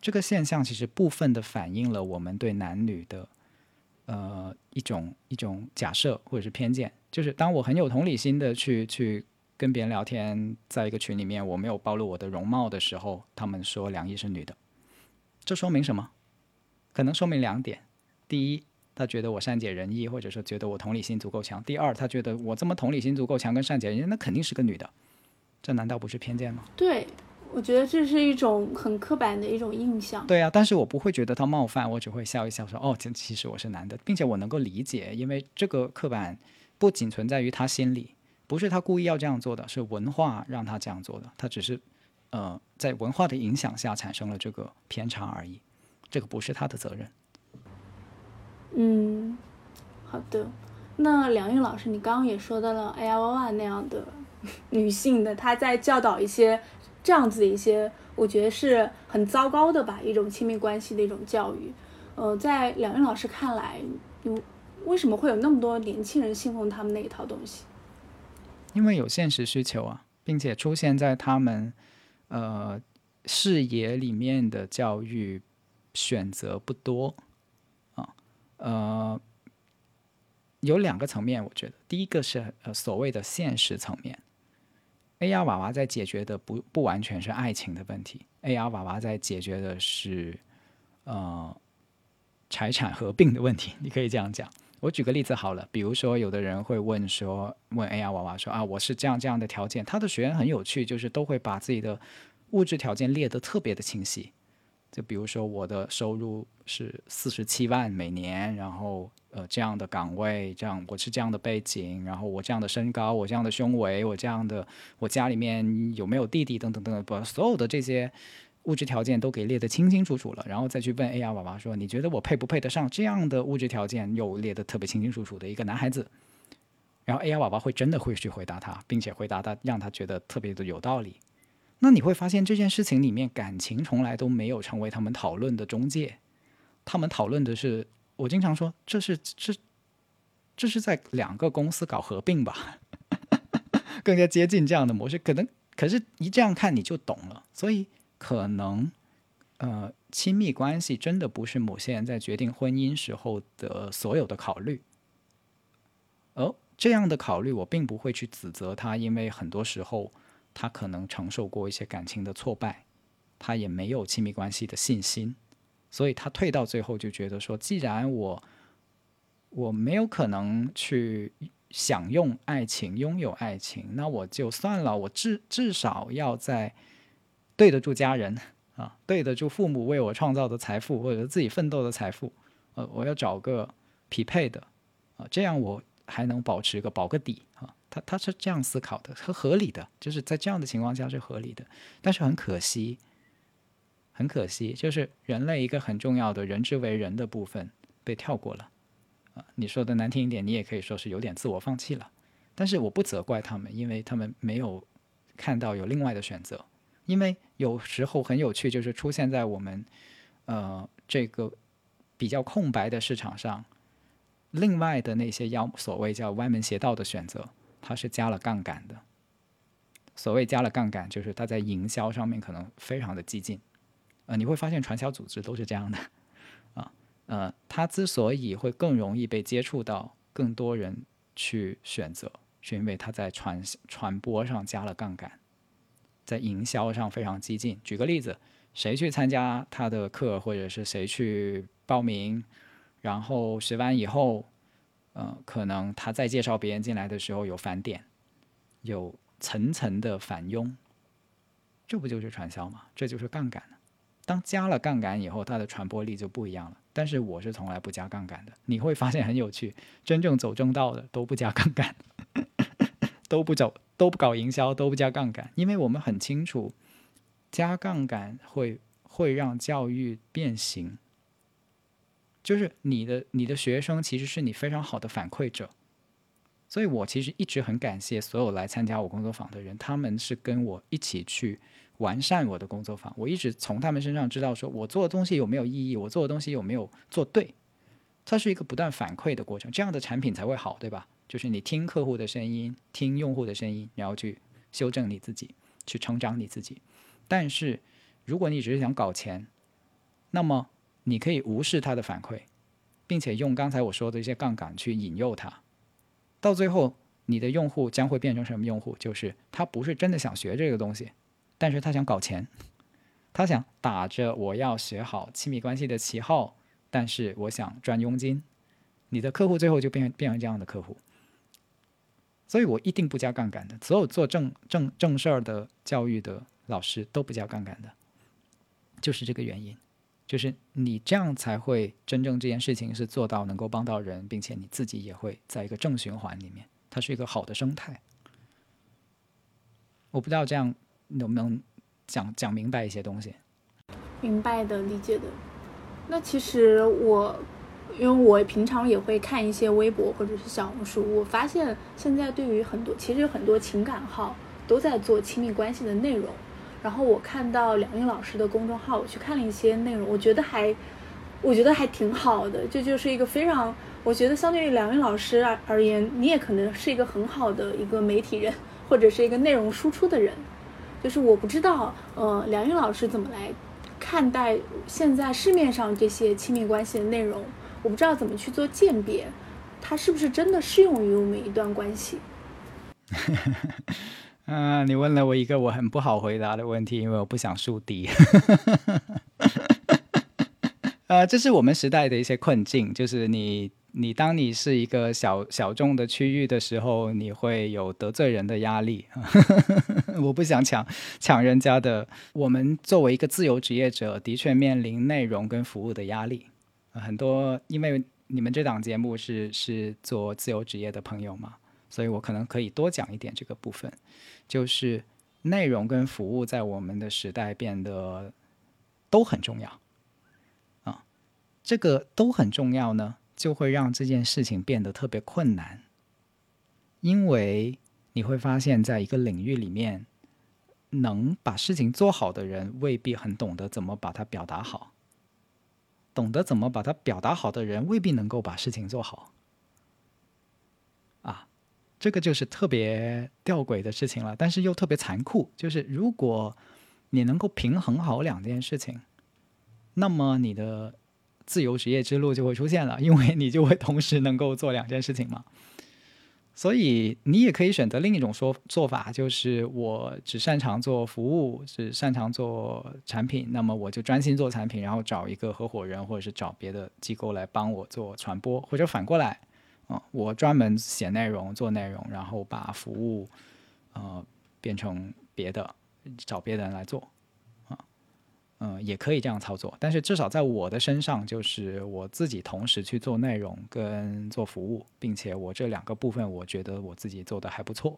这个现象其实部分的反映了我们对男女的呃一种一种假设或者是偏见，就是当我很有同理心的去去跟别人聊天，在一个群里面我没有暴露我的容貌的时候，他们说梁毅是女的，这说明什么？可能说明两点：第一，他觉得我善解人意，或者说觉得我同理心足够强；第二，他觉得我这么同理心足够强跟善解人意，那肯定是个女的。这难道不是偏见吗？对，我觉得这是一种很刻板的一种印象。对啊，但是我不会觉得他冒犯，我只会笑一笑说：“哦，其实我是男的，并且我能够理解，因为这个刻板不仅存在于他心里，不是他故意要这样做的，是文化让他这样做的，他只是呃在文化的影响下产生了这个偏差而已。”这个不是他的责任。嗯，好的。那梁韵老师，你刚刚也说到了哎呀哇哇那样的女性的，她在教导一些这样子的一些，我觉得是很糟糕的吧，一种亲密关系的一种教育。呃，在梁韵老师看来，有为什么会有那么多年轻人信奉他们那一套东西？因为有现实需求啊，并且出现在他们呃视野里面的教育。选择不多，啊，呃，有两个层面，我觉得，第一个是呃所谓的现实层面，AR 娃娃在解决的不不完全是爱情的问题，AR 娃娃在解决的是呃财产合并的问题，你可以这样讲。我举个例子好了，比如说有的人会问说，问 AR 娃娃说啊，我是这样这样的条件，他的学员很有趣，就是都会把自己的物质条件列得特别的清晰。就比如说，我的收入是四十七万每年，然后呃这样的岗位，这样我是这样的背景，然后我这样的身高，我这样的胸围，我这样的我家里面有没有弟弟等等等等，把所有的这些物质条件都给列得清清楚楚了，然后再去问 AI 娃娃说，你觉得我配不配得上这样的物质条件又列得特别清清楚楚的一个男孩子？然后 AI 娃娃会真的会去回答他，并且回答他让他觉得特别的有道理。那你会发现这件事情里面感情从来都没有成为他们讨论的中介，他们讨论的是，我经常说这是这这是在两个公司搞合并吧，更加接近这样的模式。可能可是一这样看你就懂了，所以可能呃亲密关系真的不是某些人在决定婚姻时候的所有的考虑，而这样的考虑我并不会去指责他，因为很多时候。他可能承受过一些感情的挫败，他也没有亲密关系的信心，所以他退到最后就觉得说，既然我我没有可能去享用爱情、拥有爱情，那我就算了，我至至少要在对得住家人啊，对得住父母为我创造的财富或者自己奋斗的财富，呃，我要找个匹配的啊，这样我还能保持个保个底。他他是这样思考的，和合理的，就是在这样的情况下是合理的。但是很可惜，很可惜，就是人类一个很重要的人之为人的部分被跳过了。啊，你说的难听一点，你也可以说是有点自我放弃了。但是我不责怪他们，因为他们没有看到有另外的选择。因为有时候很有趣，就是出现在我们呃这个比较空白的市场上，另外的那些要所谓叫歪门邪道的选择。它是加了杠杆的。所谓加了杠杆，就是它在营销上面可能非常的激进。呃，你会发现传销组织都是这样的。啊，呃，它之所以会更容易被接触到更多人去选择，是因为它在传传播上加了杠杆。在营销上非常激进。举个例子，谁去参加他的课，或者是谁去报名，然后学完以后，呃，可能他在介绍别人进来的时候有返点，有层层的返佣，这不就是传销吗？这就是杠杆。当加了杠杆以后，它的传播力就不一样了。但是我是从来不加杠杆的，你会发现很有趣，真正走正道的都不加杠杆，都不走，都不搞营销，都不加杠杆，因为我们很清楚，加杠杆会会让教育变形。就是你的你的学生其实是你非常好的反馈者，所以我其实一直很感谢所有来参加我工作坊的人，他们是跟我一起去。完善我的工作坊，我一直从他们身上知道，说我做的东西有没有意义，我做的东西有没有做对，它是一个不断反馈的过程，这样的产品才会好，对吧？就是你听客户的声音，听用户的声音，然后去修正你自己，去成长你自己。但是如果你只是想搞钱，那么你可以无视他的反馈，并且用刚才我说的一些杠杆去引诱他，到最后你的用户将会变成什么用户？就是他不是真的想学这个东西。但是他想搞钱，他想打着我要学好亲密关系的旗号，但是我想赚佣金。你的客户最后就变变成这样的客户，所以我一定不加杠杆的。所有做正正正事儿的教育的老师都不加杠杆的，就是这个原因，就是你这样才会真正这件事情是做到能够帮到人，并且你自己也会在一个正循环里面，它是一个好的生态。我不知道这样。能不能讲讲明白一些东西？明白的，理解的。那其实我，因为我平常也会看一些微博或者是小红书，我发现现在对于很多，其实很多情感号都在做亲密关系的内容。然后我看到梁韵老师的公众号，我去看了一些内容，我觉得还，我觉得还挺好的。这就是一个非常，我觉得相对于梁韵老师而而言，你也可能是一个很好的一个媒体人，或者是一个内容输出的人。就是我不知道，呃，梁韵老师怎么来看待现在市面上这些亲密关系的内容？我不知道怎么去做鉴别，它是不是真的适用于我们一段关系？嗯，你问了我一个我很不好回答的问题，因为我不想树敌。呃，这是我们时代的一些困境，就是你。你当你是一个小小众的区域的时候，你会有得罪人的压力。我不想抢抢人家的。我们作为一个自由职业者，的确面临内容跟服务的压力。很多，因为你们这档节目是是做自由职业的朋友嘛，所以我可能可以多讲一点这个部分，就是内容跟服务在我们的时代变得都很重要。啊，这个都很重要呢。就会让这件事情变得特别困难，因为你会发现在一个领域里面，能把事情做好的人未必很懂得怎么把它表达好，懂得怎么把它表达好的人未必能够把事情做好。这个就是特别吊诡的事情了，但是又特别残酷。就是如果你能够平衡好两件事情，那么你的。自由职业之路就会出现了，因为你就会同时能够做两件事情嘛。所以你也可以选择另一种说做法，就是我只擅长做服务，只擅长做产品，那么我就专心做产品，然后找一个合伙人或者是找别的机构来帮我做传播，或者反过来，啊，我专门写内容做内容，然后把服务呃变成别的，找别人来做。啊嗯，也可以这样操作，但是至少在我的身上，就是我自己同时去做内容跟做服务，并且我这两个部分，我觉得我自己做的还不错。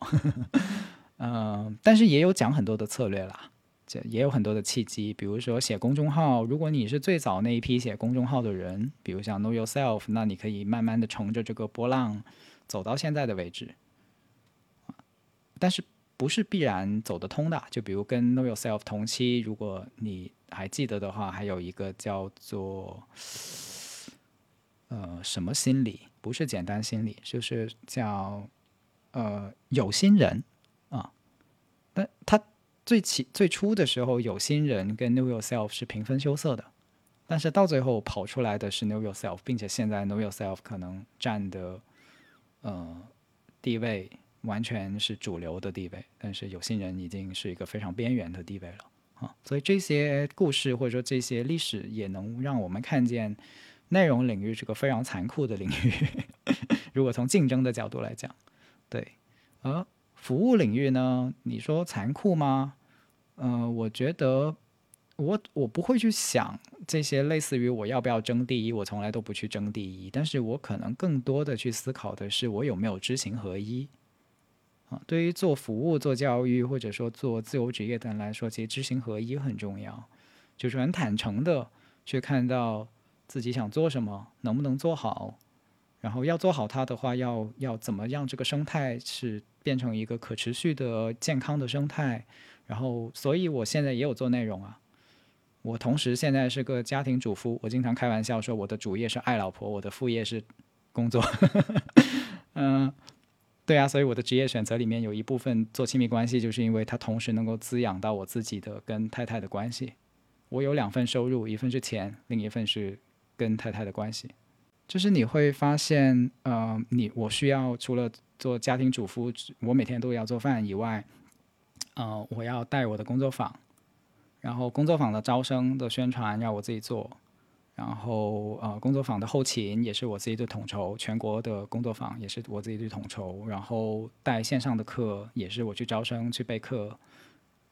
嗯，但是也有讲很多的策略啦，也有很多的契机，比如说写公众号，如果你是最早那一批写公众号的人，比如像 Know Yourself，那你可以慢慢的乘着这个波浪走到现在的位置。但是不是必然走得通的，就比如跟 Know Yourself 同期，如果你还记得的话，还有一个叫做呃什么心理，不是简单心理，就是叫呃有心人啊。但他最起最初的时候，有心人跟 Know Yourself 是平分秋色的，但是到最后跑出来的是 Know Yourself，并且现在 Know Yourself 可能占的呃地位完全是主流的地位，但是有心人已经是一个非常边缘的地位了啊。所以这些故事或者说这些历史也能让我们看见，内容领域是个非常残酷的领域。如果从竞争的角度来讲，对，啊服务领域呢，你说残酷吗？嗯，我觉得。我我不会去想这些类似于我要不要争第一，我从来都不去争第一。但是我可能更多的去思考的是，我有没有知行合一啊？对于做服务、做教育或者说做自由职业的人来说，其实知行合一很重要，就是很坦诚的去看到自己想做什么，能不能做好，然后要做好它的话，要要怎么样这个生态是变成一个可持续的、健康的生态。然后，所以我现在也有做内容啊。我同时现在是个家庭主妇，我经常开玩笑说我的主业是爱老婆，我的副业是工作。嗯，对啊，所以我的职业选择里面有一部分做亲密关系，就是因为它同时能够滋养到我自己的跟太太的关系。我有两份收入，一份是钱，另一份是跟太太的关系。就是你会发现，呃，你我需要除了做家庭主妇，我每天都要做饭以外，呃，我要带我的工作坊。然后工作坊的招生的宣传要我自己做，然后呃工作坊的后勤也是我自己的统筹，全国的工作坊也是我自己的统筹，然后带线上的课也是我去招生、去备课、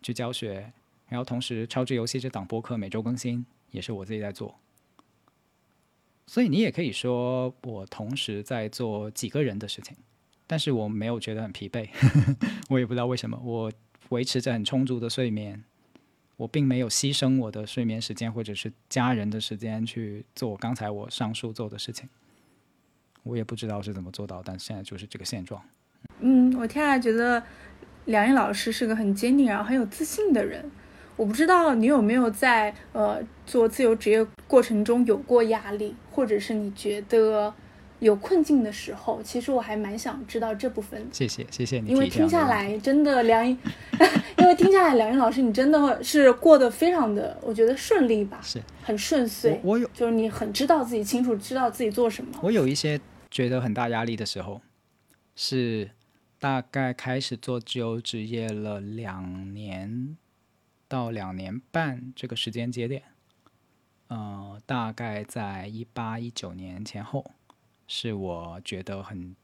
去教学，然后同时超值游戏这档播客每周更新也是我自己在做，所以你也可以说我同时在做几个人的事情，但是我没有觉得很疲惫，我也不知道为什么，我维持着很充足的睡眠。我并没有牺牲我的睡眠时间或者是家人的时间去做刚才我上述做的事情，我也不知道是怎么做到，但现在就是这个现状。嗯，我听下来觉得梁毅老师是个很坚定然后很有自信的人。我不知道你有没有在呃做自由职业过程中有过压力，或者是你觉得。有困境的时候，其实我还蛮想知道这部分。谢谢，谢谢你。因为听下来，真的梁，因为听下来，梁云老师，你真的是过得非常的，我觉得顺利吧？是，很顺遂。我有，就是你很知道自己清楚，知道自己做什么。我有一些觉得很大压力的时候，是大概开始做自由职业了两年到两年半这个时间节点，呃，大概在一八一九年前后。是我觉得很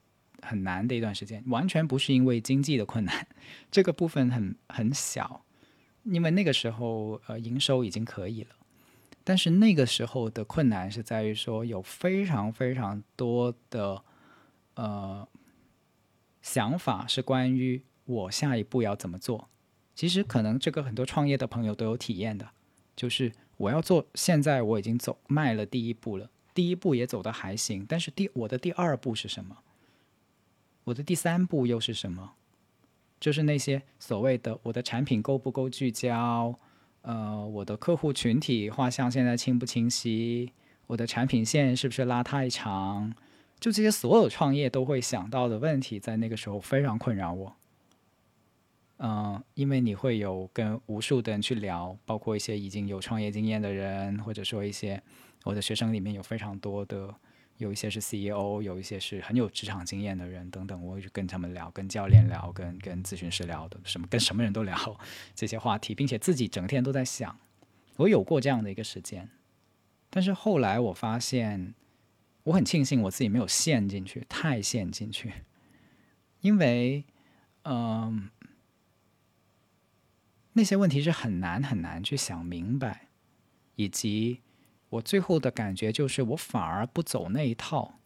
很难的一段时间，完全不是因为经济的困难，这个部分很很小，因为那个时候呃营收已经可以了，但是那个时候的困难是在于说有非常非常多的呃想法是关于我下一步要怎么做，其实可能这个很多创业的朋友都有体验的，就是我要做，现在我已经走迈了第一步了。第一步也走的还行，但是第我的第二步是什么？我的第三步又是什么？就是那些所谓的我的产品够不够聚焦？呃，我的客户群体画像现在清不清晰？我的产品线是不是拉太长？就这些所有创业都会想到的问题，在那个时候非常困扰我。嗯，因为你会有跟无数的人去聊，包括一些已经有创业经验的人，或者说一些。我的学生里面有非常多的，有一些是 CEO，有一些是很有职场经验的人等等，我会去跟他们聊，跟教练聊，跟跟咨询师聊的，什么跟什么人都聊这些话题，并且自己整天都在想。我有过这样的一个时间，但是后来我发现，我很庆幸我自己没有陷进去，太陷进去，因为，嗯，那些问题是很难很难去想明白，以及。我最后的感觉就是，我反而不走那一套，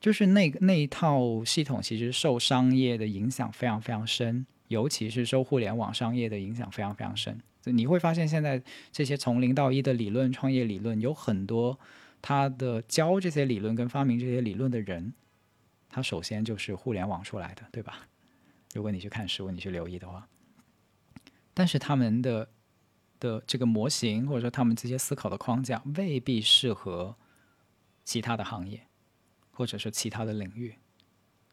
就是那那一套系统其实受商业的影响非常非常深，尤其是受互联网商业的影响非常非常深。你会发现，现在这些从零到一的理论、创业理论，有很多他的教这些理论跟发明这些理论的人，他首先就是互联网出来的，对吧？如果你去看书，你去留意的话，但是他们的。的这个模型，或者说他们这些思考的框架，未必适合其他的行业，或者是其他的领域。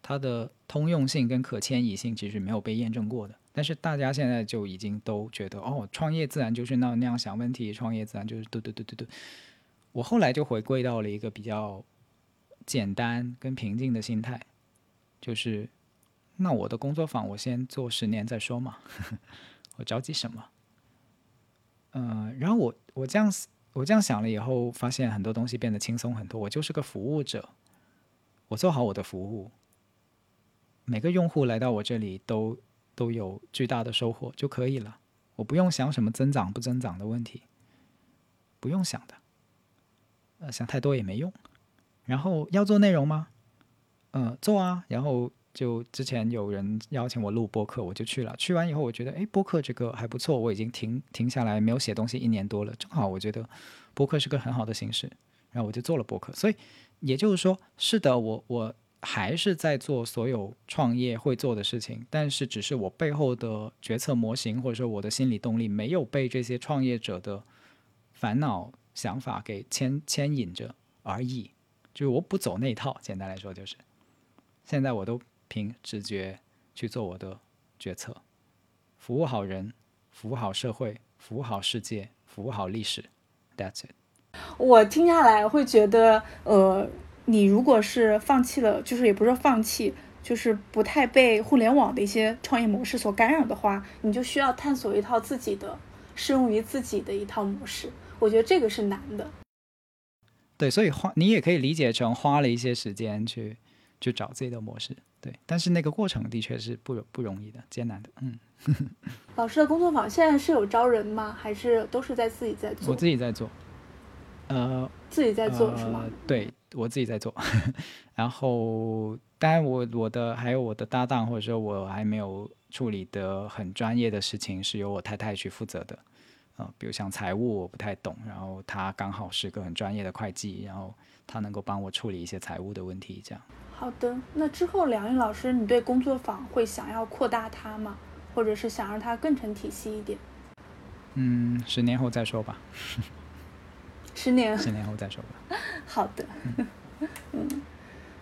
它的通用性跟可迁移性其实没有被验证过的。但是大家现在就已经都觉得，哦，创业自然就是那那样想问题，创业自然就是对对对对对。我后来就回归到了一个比较简单跟平静的心态，就是那我的工作坊我先做十年再说嘛，我着急什么？嗯，然后我我这样我这样想了以后，发现很多东西变得轻松很多。我就是个服务者，我做好我的服务，每个用户来到我这里都都有巨大的收获就可以了。我不用想什么增长不增长的问题，不用想的，呃，想太多也没用。然后要做内容吗？嗯，做啊。然后。就之前有人邀请我录播客，我就去了。去完以后，我觉得哎，播客这个还不错。我已经停停下来没有写东西一年多了，正好我觉得播客是个很好的形式，然后我就做了播客。所以也就是说，是的，我我还是在做所有创业会做的事情，但是只是我背后的决策模型或者说我的心理动力没有被这些创业者的烦恼想法给牵牵引着而已。就是我不走那一套，简单来说就是现在我都。凭直觉去做我的决策，服务好人，服务好社会，服务好世界，服务好历史。That's it。我听下来会觉得，呃，你如果是放弃了，就是也不是放弃，就是不太被互联网的一些创业模式所干扰的话，你就需要探索一套自己的适用于自己的一套模式。我觉得这个是难的。对，所以花你也可以理解成花了一些时间去去找自己的模式。对，但是那个过程的确是不不容易的，艰难的。嗯，老师的工作坊现在是有招人吗？还是都是在自己在做？我自己在做。呃，自己在做是吗？对，我自己在做。然后，当然我我的还有我的搭档，或者说我还没有处理的很专业的事情，是由我太太去负责的。啊，比如像财务我不太懂，然后她刚好是个很专业的会计，然后她能够帮我处理一些财务的问题，这样。好的，那之后梁毅老师，你对工作坊会想要扩大它吗？或者是想让它更成体系一点？嗯，十年后再说吧。十年？十年后再说吧。好的。嗯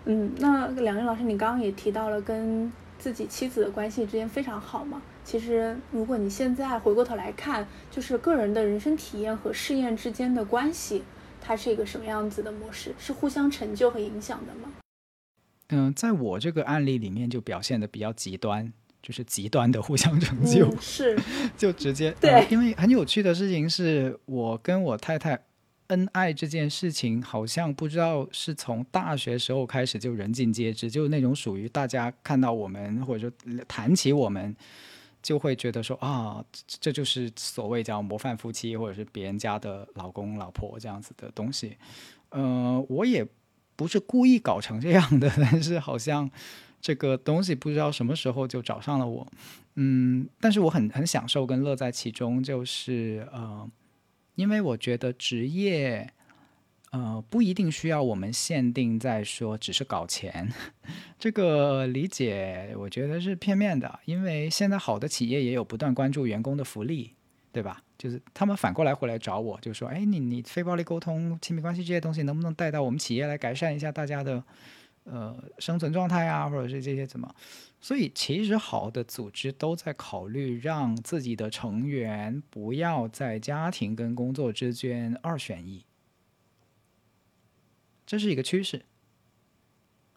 嗯，那梁毅老师，你刚刚也提到了跟自己妻子的关系之间非常好嘛？其实，如果你现在回过头来看，就是个人的人生体验和试验之间的关系，它是一个什么样子的模式？是互相成就和影响的吗？嗯，在我这个案例里面就表现的比较极端，就是极端的互相成就，是就直接 对。因为很有趣的事情是我跟我太太恩爱这件事情，好像不知道是从大学时候开始就人尽皆知，就那种属于大家看到我们或者说谈起我们，就会觉得说啊，这就是所谓叫模范夫妻，或者是别人家的老公老婆这样子的东西。嗯，我也。不是故意搞成这样的，但是好像这个东西不知道什么时候就找上了我，嗯，但是我很很享受跟乐在其中，就是呃，因为我觉得职业呃不一定需要我们限定在说只是搞钱，这个理解我觉得是片面的，因为现在好的企业也有不断关注员工的福利。对吧？就是他们反过来回来找我，就说：“哎，你你非暴力沟通、亲密关系这些东西，能不能带到我们企业来改善一下大家的呃生存状态啊，或者是这些怎么？”所以其实好的组织都在考虑让自己的成员不要在家庭跟工作之间二选一，这是一个趋势，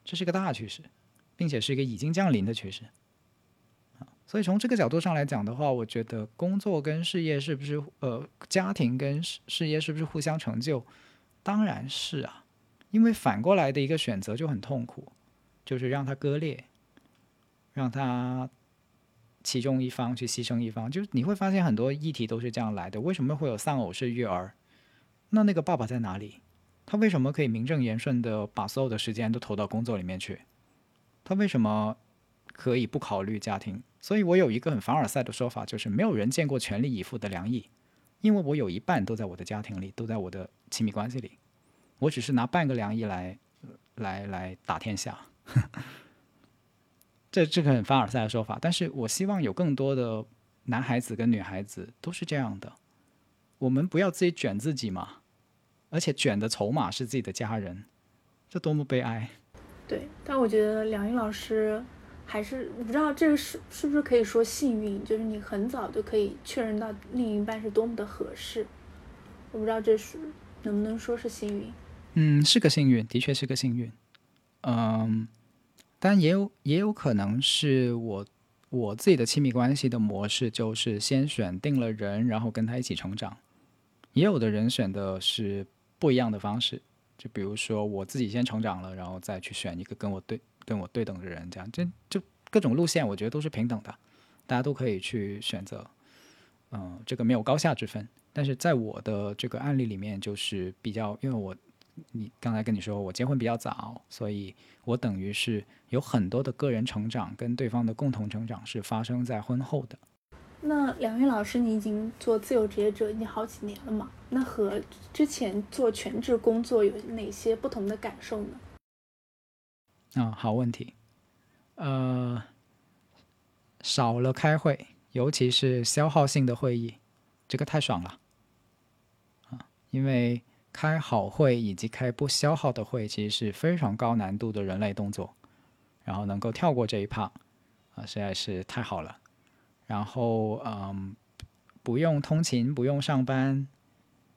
这是一个大趋势，并且是一个已经降临的趋势。所以从这个角度上来讲的话，我觉得工作跟事业是不是呃，家庭跟事事业是不是互相成就？当然是啊，因为反过来的一个选择就很痛苦，就是让它割裂，让它其中一方去牺牲一方。就是你会发现很多议题都是这样来的。为什么会有丧偶式育儿？那那个爸爸在哪里？他为什么可以名正言顺的把所有的时间都投到工作里面去？他为什么可以不考虑家庭？所以我有一个很凡尔赛的说法，就是没有人见过全力以赴的梁毅，因为我有一半都在我的家庭里，都在我的亲密关系里，我只是拿半个梁毅来，来来打天下。这这个很凡尔赛的说法，但是我希望有更多的男孩子跟女孩子都是这样的，我们不要自己卷自己嘛，而且卷的筹码是自己的家人，这多么悲哀。对，但我觉得梁毅老师。还是我不知道这个是是不是可以说幸运，就是你很早就可以确认到另一半是多么的合适。我不知道这是能不能说是幸运。嗯，是个幸运，的确是个幸运。嗯，但也有也有可能是我我自己的亲密关系的模式，就是先选定了人，然后跟他一起成长。也有的人选的是不一样的方式，就比如说我自己先成长了，然后再去选一个跟我对跟我对等的人，这样这就各种路线，我觉得都是平等的，大家都可以去选择。嗯，这个没有高下之分。但是在我的这个案例里面，就是比较，因为我你刚才跟你说我结婚比较早，所以我等于是有很多的个人成长跟对方的共同成长是发生在婚后的。那梁云老师，你已经做自由职业者已经好几年了嘛？那和之前做全职工作有哪些不同的感受呢？啊，好问题。呃，少了开会，尤其是消耗性的会议，这个太爽了啊。因为开好会以及开不消耗的会，其实是非常高难度的人类动作，然后能够跳过这一趴，啊，实在是太好了。然后，嗯，不用通勤，不用上班，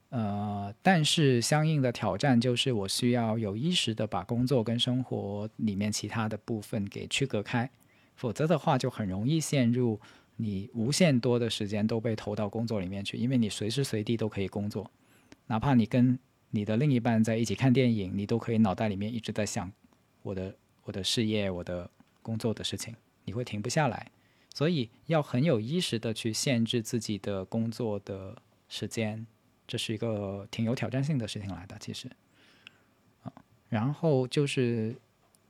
呃，但是相应的挑战就是我需要有意识的把工作跟生活里面其他的部分给区隔开，否则的话就很容易陷入你无限多的时间都被投到工作里面去，因为你随时随地都可以工作。哪怕你跟你的另一半在一起看电影，你都可以脑袋里面一直在想我的我的事业、我的工作的事情，你会停不下来。所以要很有意识的去限制自己的工作的时间，这是一个挺有挑战性的事情来的。其实，啊，然后就是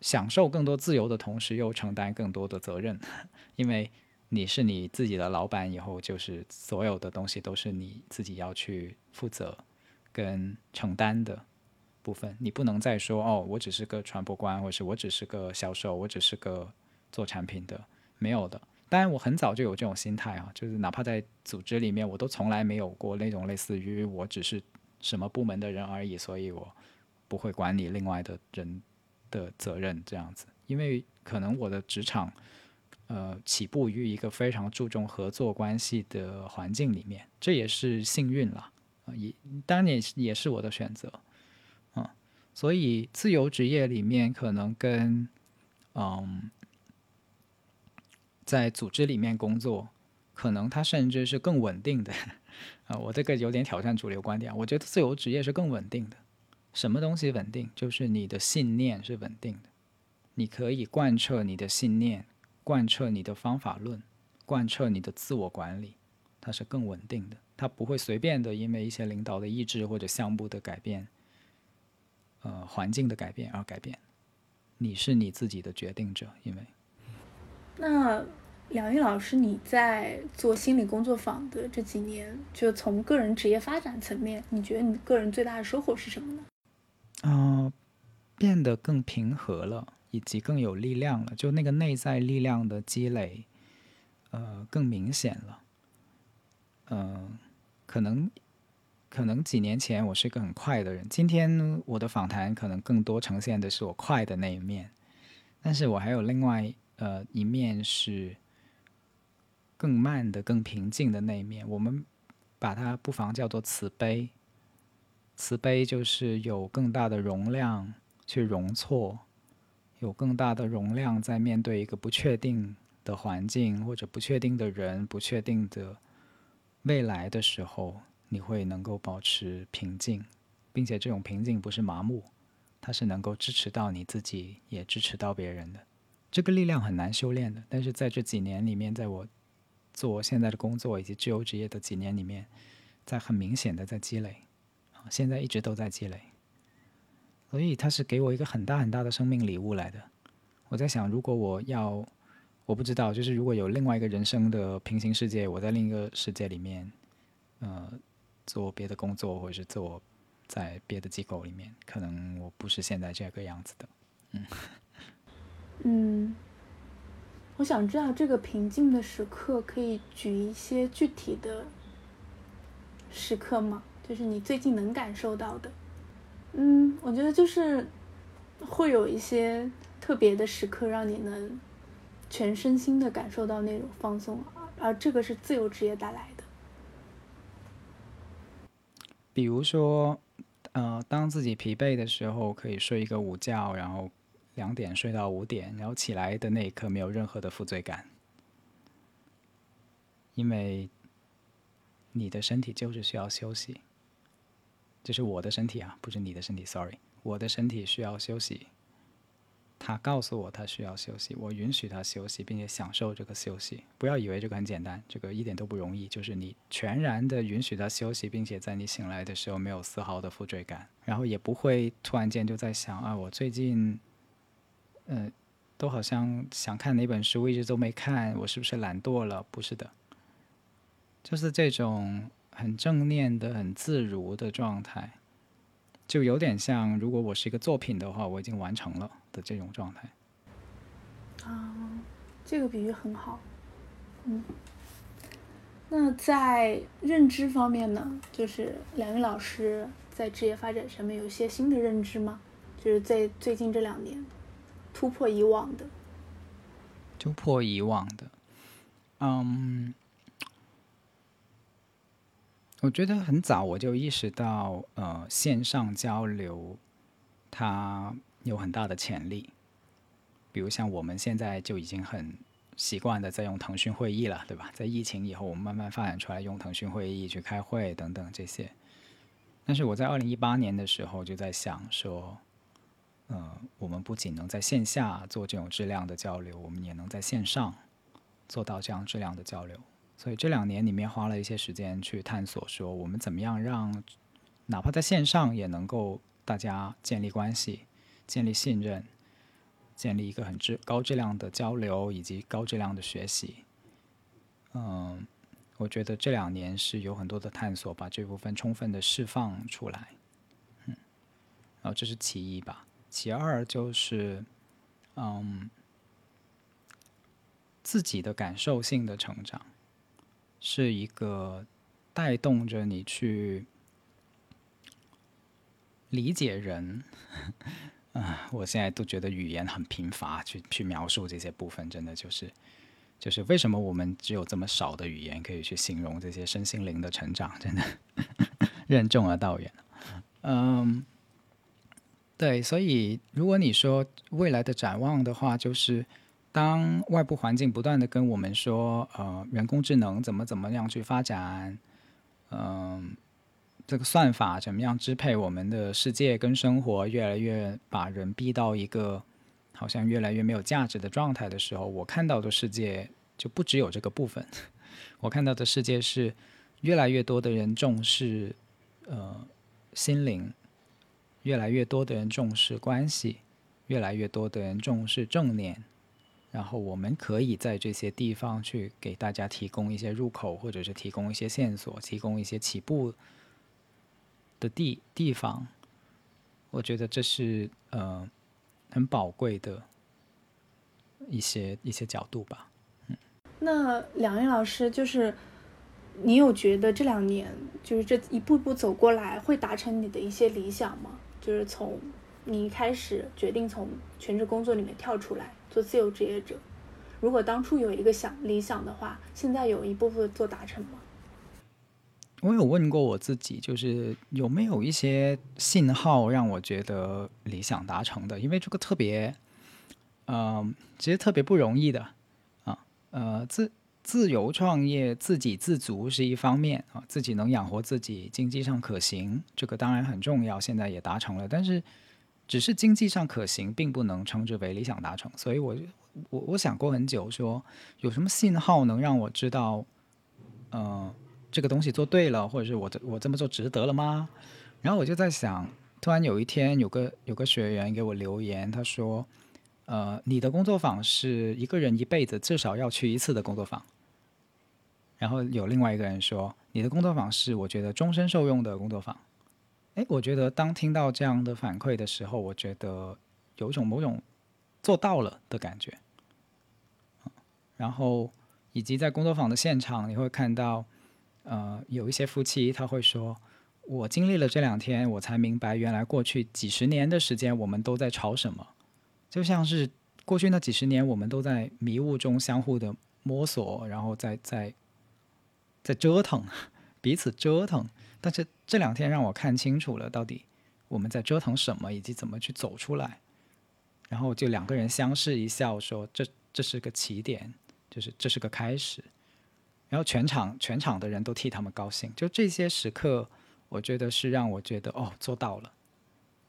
享受更多自由的同时，又承担更多的责任，因为你是你自己的老板，以后就是所有的东西都是你自己要去负责。跟承担的部分，你不能再说哦，我只是个传播官，或是我只是个销售，我只是个做产品的，没有的。当然，我很早就有这种心态啊，就是哪怕在组织里面，我都从来没有过那种类似于我只是什么部门的人而已，所以我不会管理另外的人的责任这样子。因为可能我的职场，呃，起步于一个非常注重合作关系的环境里面，这也是幸运了。也当然也也是我的选择，嗯，所以自由职业里面可能跟嗯，在组织里面工作，可能它甚至是更稳定的 啊。我这个有点挑战主流观点，我觉得自由职业是更稳定的。什么东西稳定？就是你的信念是稳定的，你可以贯彻你的信念，贯彻你的方法论，贯彻你的自我管理，它是更稳定的。他不会随便的，因为一些领导的意志或者项目的改变，呃，环境的改变而改变。你是你自己的决定者，因为。那梁玉老师，你在做心理工作坊的这几年，就从个人职业发展层面，你觉得你个人最大的收获是什么呢？嗯，变得更平和了，以及更有力量了，就那个内在力量的积累，呃，更明显了。嗯。可能，可能几年前我是一个很快的人，今天我的访谈可能更多呈现的是我快的那一面，但是我还有另外呃一面是更慢的、更平静的那一面。我们把它不妨叫做慈悲，慈悲就是有更大的容量去容错，有更大的容量在面对一个不确定的环境或者不确定的人、不确定的。未来的时候，你会能够保持平静，并且这种平静不是麻木，它是能够支持到你自己，也支持到别人的。这个力量很难修炼的，但是在这几年里面，在我做我现在的工作以及自由职业的几年里面，在很明显的在积累，啊，现在一直都在积累。所以它是给我一个很大很大的生命礼物来的。我在想，如果我要。我不知道，就是如果有另外一个人生的平行世界，我在另一个世界里面，呃，做别的工作，或者是做在别的机构里面，可能我不是现在这个样子的。嗯，嗯，我想知道这个平静的时刻，可以举一些具体的时刻吗？就是你最近能感受到的。嗯，我觉得就是会有一些特别的时刻，让你能。全身心的感受到那种放松，而这个是自由职业带来的。比如说，呃，当自己疲惫的时候，可以睡一个午觉，然后两点睡到五点，然后起来的那一刻没有任何的负罪感，因为你的身体就是需要休息，这是我的身体啊，不是你的身体，sorry，我的身体需要休息。他告诉我他需要休息，我允许他休息，并且享受这个休息。不要以为这个很简单，这个一点都不容易。就是你全然的允许他休息，并且在你醒来的时候没有丝毫的负罪感，然后也不会突然间就在想啊，我最近，呃，都好像想看哪本书，一直都没看，我是不是懒惰了？不是的，就是这种很正念的、很自如的状态。就有点像，如果我是一个作品的话，我已经完成了的这种状态。啊，这个比喻很好。嗯，那在认知方面呢？就是梁云老师在职业发展上面有一些新的认知吗？就是在最近这两年突破以往的。突破以往的，嗯。我觉得很早我就意识到，呃，线上交流它有很大的潜力。比如像我们现在就已经很习惯的在用腾讯会议了，对吧？在疫情以后，我们慢慢发展出来用腾讯会议去开会等等这些。但是我在二零一八年的时候就在想说，呃，我们不仅能在线下做这种质量的交流，我们也能在线上做到这样质量的交流。所以这两年里面花了一些时间去探索，说我们怎么样让哪怕在线上也能够大家建立关系、建立信任、建立一个很质高质量的交流以及高质量的学习。嗯，我觉得这两年是有很多的探索，把这部分充分的释放出来。嗯，然后这是其一吧，其二就是嗯自己的感受性的成长。是一个带动着你去理解人 啊！我现在都觉得语言很贫乏，去去描述这些部分，真的就是就是为什么我们只有这么少的语言可以去形容这些身心灵的成长？真的 任重而道远。嗯，对，所以如果你说未来的展望的话，就是。当外部环境不断的跟我们说，呃，人工智能怎么怎么样去发展，嗯，这个算法怎么样支配我们的世界跟生活，越来越把人逼到一个好像越来越没有价值的状态的时候，我看到的世界就不只有这个部分。我看到的世界是越来越多的人重视，呃，心灵，越来越多的人重视关系，越来越多的人重视正念。然后我们可以在这些地方去给大家提供一些入口，或者是提供一些线索，提供一些起步的地地方。我觉得这是呃很宝贵的一些一些角度吧。嗯，那梁云老师，就是你有觉得这两年就是这一步步走过来，会达成你的一些理想吗？就是从你一开始决定从全职工作里面跳出来。做自由职业者，如果当初有一个想理想的话，现在有一部分做达成吗？我有问过我自己，就是有没有一些信号让我觉得理想达成的？因为这个特别，嗯，其实特别不容易的啊。呃，自自由创业、自给自足是一方面啊，自己能养活自己，经济上可行，这个当然很重要，现在也达成了，但是。只是经济上可行，并不能称之为理想达成。所以，我我我想过很久，说有什么信号能让我知道，呃，这个东西做对了，或者是我这我这么做值得了吗？然后我就在想，突然有一天，有个有个学员给我留言，他说：“呃，你的工作坊是一个人一辈子至少要去一次的工作坊。”然后有另外一个人说：“你的工作坊是我觉得终身受用的工作坊。”哎，我觉得当听到这样的反馈的时候，我觉得有一种某种做到了的感觉。然后，以及在工作坊的现场，你会看到，呃，有一些夫妻他会说：“我经历了这两天，我才明白，原来过去几十年的时间，我们都在吵什么，就像是过去那几十年，我们都在迷雾中相互的摸索，然后在在在折腾，彼此折腾。”但是这两天让我看清楚了，到底我们在折腾什么，以及怎么去走出来。然后就两个人相视一笑，说这这是个起点，就是这是个开始。然后全场全场的人都替他们高兴，就这些时刻，我觉得是让我觉得哦做到了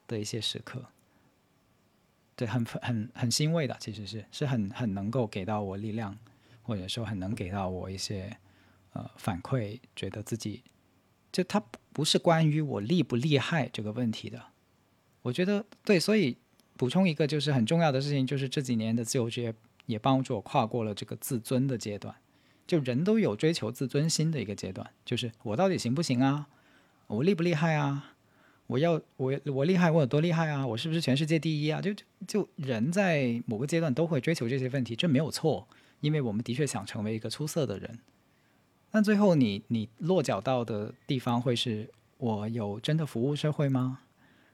的一些时刻。对，很很很欣慰的，其实是是很很能够给到我力量，或者说很能给到我一些呃反馈，觉得自己就它不是关于我厉不厉害这个问题的。我觉得对，所以补充一个就是很重要的事情，就是这几年的自由职业也帮助我跨过了这个自尊的阶段。就人都有追求自尊心的一个阶段，就是我到底行不行啊？我厉不厉害啊？我要我我厉害，我有多厉害啊？我是不是全世界第一啊？就就人在某个阶段都会追求这些问题，这没有错，因为我们的确想成为一个出色的人。那最后你你落脚到的地方会是我有真的服务社会吗？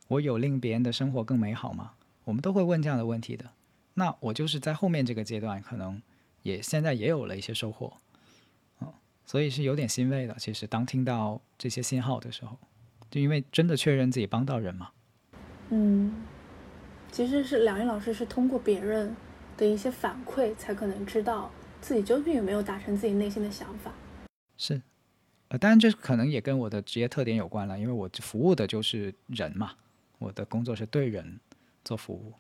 我有令别人的生活更美好吗？我们都会问这样的问题的。那我就是在后面这个阶段，可能也现在也有了一些收获，嗯，所以是有点欣慰的。其实当听到这些信号的时候。就因为真的确认自己帮到人嘛，嗯，其实是梁毅老师是通过别人的一些反馈，才可能知道自己究竟有没有达成自己内心的想法。是，呃，当然这可能也跟我的职业特点有关了，因为我服务的就是人嘛，我的工作是对人做服务，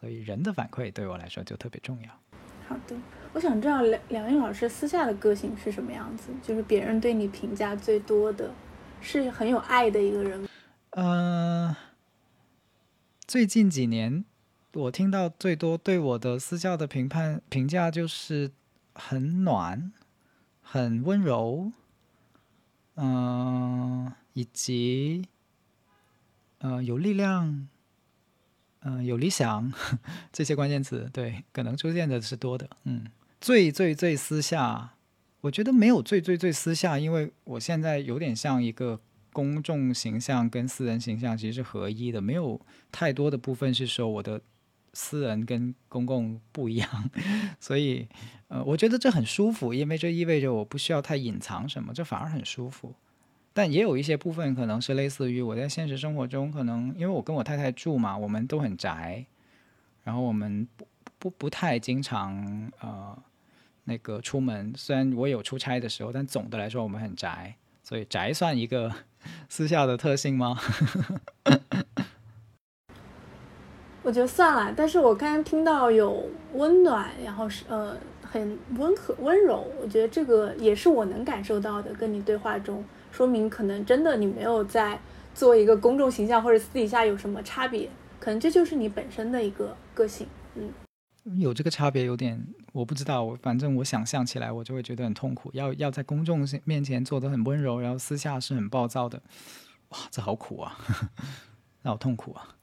所以人的反馈对我来说就特别重要。好的，我想知道梁梁毅老师私下的个性是什么样子，就是别人对你评价最多的。是很有爱的一个人。呃，最近几年我听到最多对我的私教的评判评价就是很暖、很温柔，嗯，以及呃有力量，嗯有理想 这些关键词，对，可能出现的是多的。嗯，最最最私下。我觉得没有最最最私下，因为我现在有点像一个公众形象跟私人形象其实是合一的，没有太多的部分是说我的私人跟公共不一样，所以呃，我觉得这很舒服，因为这意味着我不需要太隐藏什么，这反而很舒服。但也有一些部分可能是类似于我在现实生活中，可能因为我跟我太太住嘛，我们都很宅，然后我们不不不太经常呃。那个出门，虽然我有出差的时候，但总的来说我们很宅，所以宅算一个 私下的特性吗？我觉得算了，但是我刚刚听到有温暖，然后是呃很温和温柔，我觉得这个也是我能感受到的。跟你对话中，说明可能真的你没有在做一个公众形象或者私底下有什么差别，可能这就是你本身的一个个性，嗯。有这个差别有点，我不知道。我反正我想象起来，我就会觉得很痛苦。要要在公众面前做的很温柔，然后私下是很暴躁的，哇，这好苦啊，那好痛苦啊，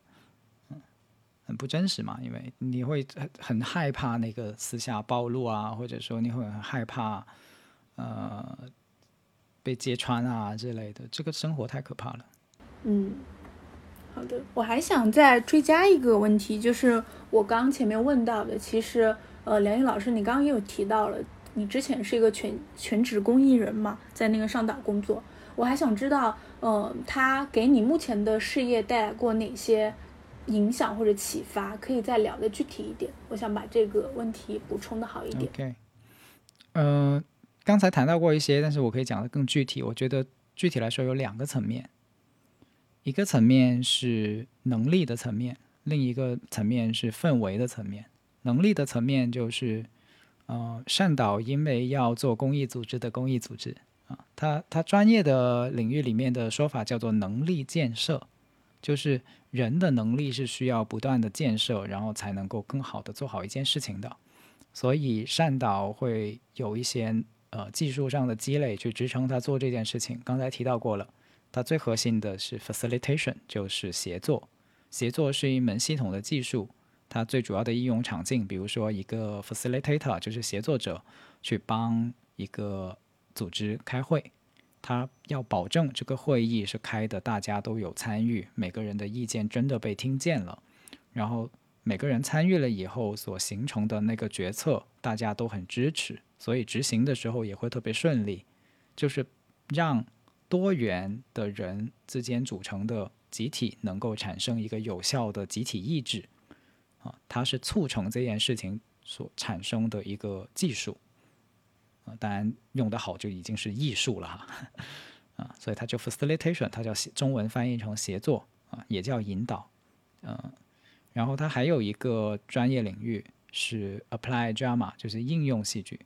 很不真实嘛。因为你会很很害怕那个私下暴露啊，或者说你会很害怕呃被揭穿啊之类的。这个生活太可怕了。嗯。好的，我还想再追加一个问题，就是我刚前面问到的，其实呃，梁毅老师，你刚刚也有提到了，你之前是一个全全职公益人嘛，在那个上岛工作，我还想知道，呃，他给你目前的事业带来过哪些影响或者启发？可以再聊的具体一点，我想把这个问题补充的好一点。OK，呃，刚才谈到过一些，但是我可以讲的更具体。我觉得具体来说有两个层面。一个层面是能力的层面，另一个层面是氛围的层面。能力的层面就是，呃，善导因为要做公益组织的公益组织啊，他他专业的领域里面的说法叫做能力建设，就是人的能力是需要不断的建设，然后才能够更好的做好一件事情的。所以善导会有一些呃技术上的积累去支撑他做这件事情。刚才提到过了。它最核心的是 facilitation，就是协作。协作是一门系统的技术，它最主要的应用场景，比如说一个 facilitator，就是协作者去帮一个组织开会，他要保证这个会议是开的，大家都有参与，每个人的意见真的被听见了，然后每个人参与了以后所形成的那个决策，大家都很支持，所以执行的时候也会特别顺利，就是让。多元的人之间组成的集体能够产生一个有效的集体意志，啊，它是促成这件事情所产生的一个技术啊，当然用得好就已经是艺术了哈 啊，所以它叫 facilitation，它叫中文翻译成协作啊，也叫引导，嗯，然后它还有一个专业领域是 apply drama，就是应用戏剧。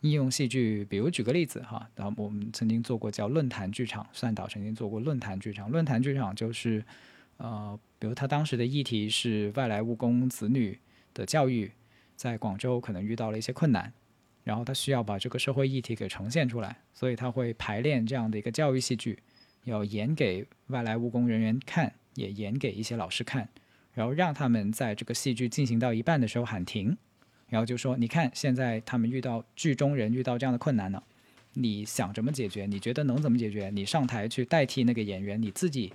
应用戏剧，比如举个例子哈，然后我们曾经做过叫论坛剧场，算导曾经做过论坛剧场。论坛剧场就是，呃，比如他当时的议题是外来务工子女的教育，在广州可能遇到了一些困难，然后他需要把这个社会议题给呈现出来，所以他会排练这样的一个教育戏剧，要演给外来务工人员看，也演给一些老师看，然后让他们在这个戏剧进行到一半的时候喊停。然后就说，你看现在他们遇到剧中人遇到这样的困难了，你想怎么解决？你觉得能怎么解决？你上台去代替那个演员，你自己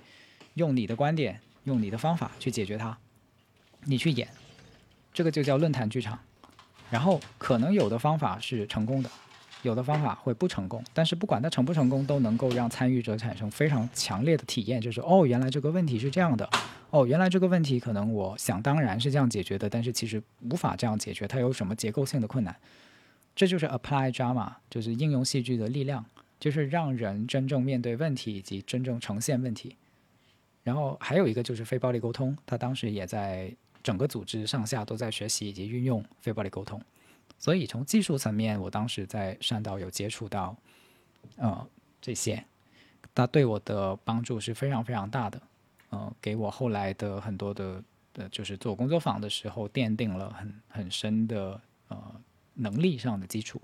用你的观点，用你的方法去解决它，你去演，这个就叫论坛剧场。然后可能有的方法是成功的，有的方法会不成功，但是不管它成不成功，都能够让参与者产生非常强烈的体验，就是哦，原来这个问题是这样的。哦，原来这个问题可能我想当然是这样解决的，但是其实无法这样解决，它有什么结构性的困难？这就是 apply drama，就是应用戏剧的力量，就是让人真正面对问题以及真正呈现问题。然后还有一个就是非暴力沟通，他当时也在整个组织上下都在学习以及运用非暴力沟通，所以从技术层面，我当时在善导有接触到，呃，这些，它对我的帮助是非常非常大的。呃，给我后来的很多的的，就是做工作坊的时候奠定了很很深的呃能力上的基础。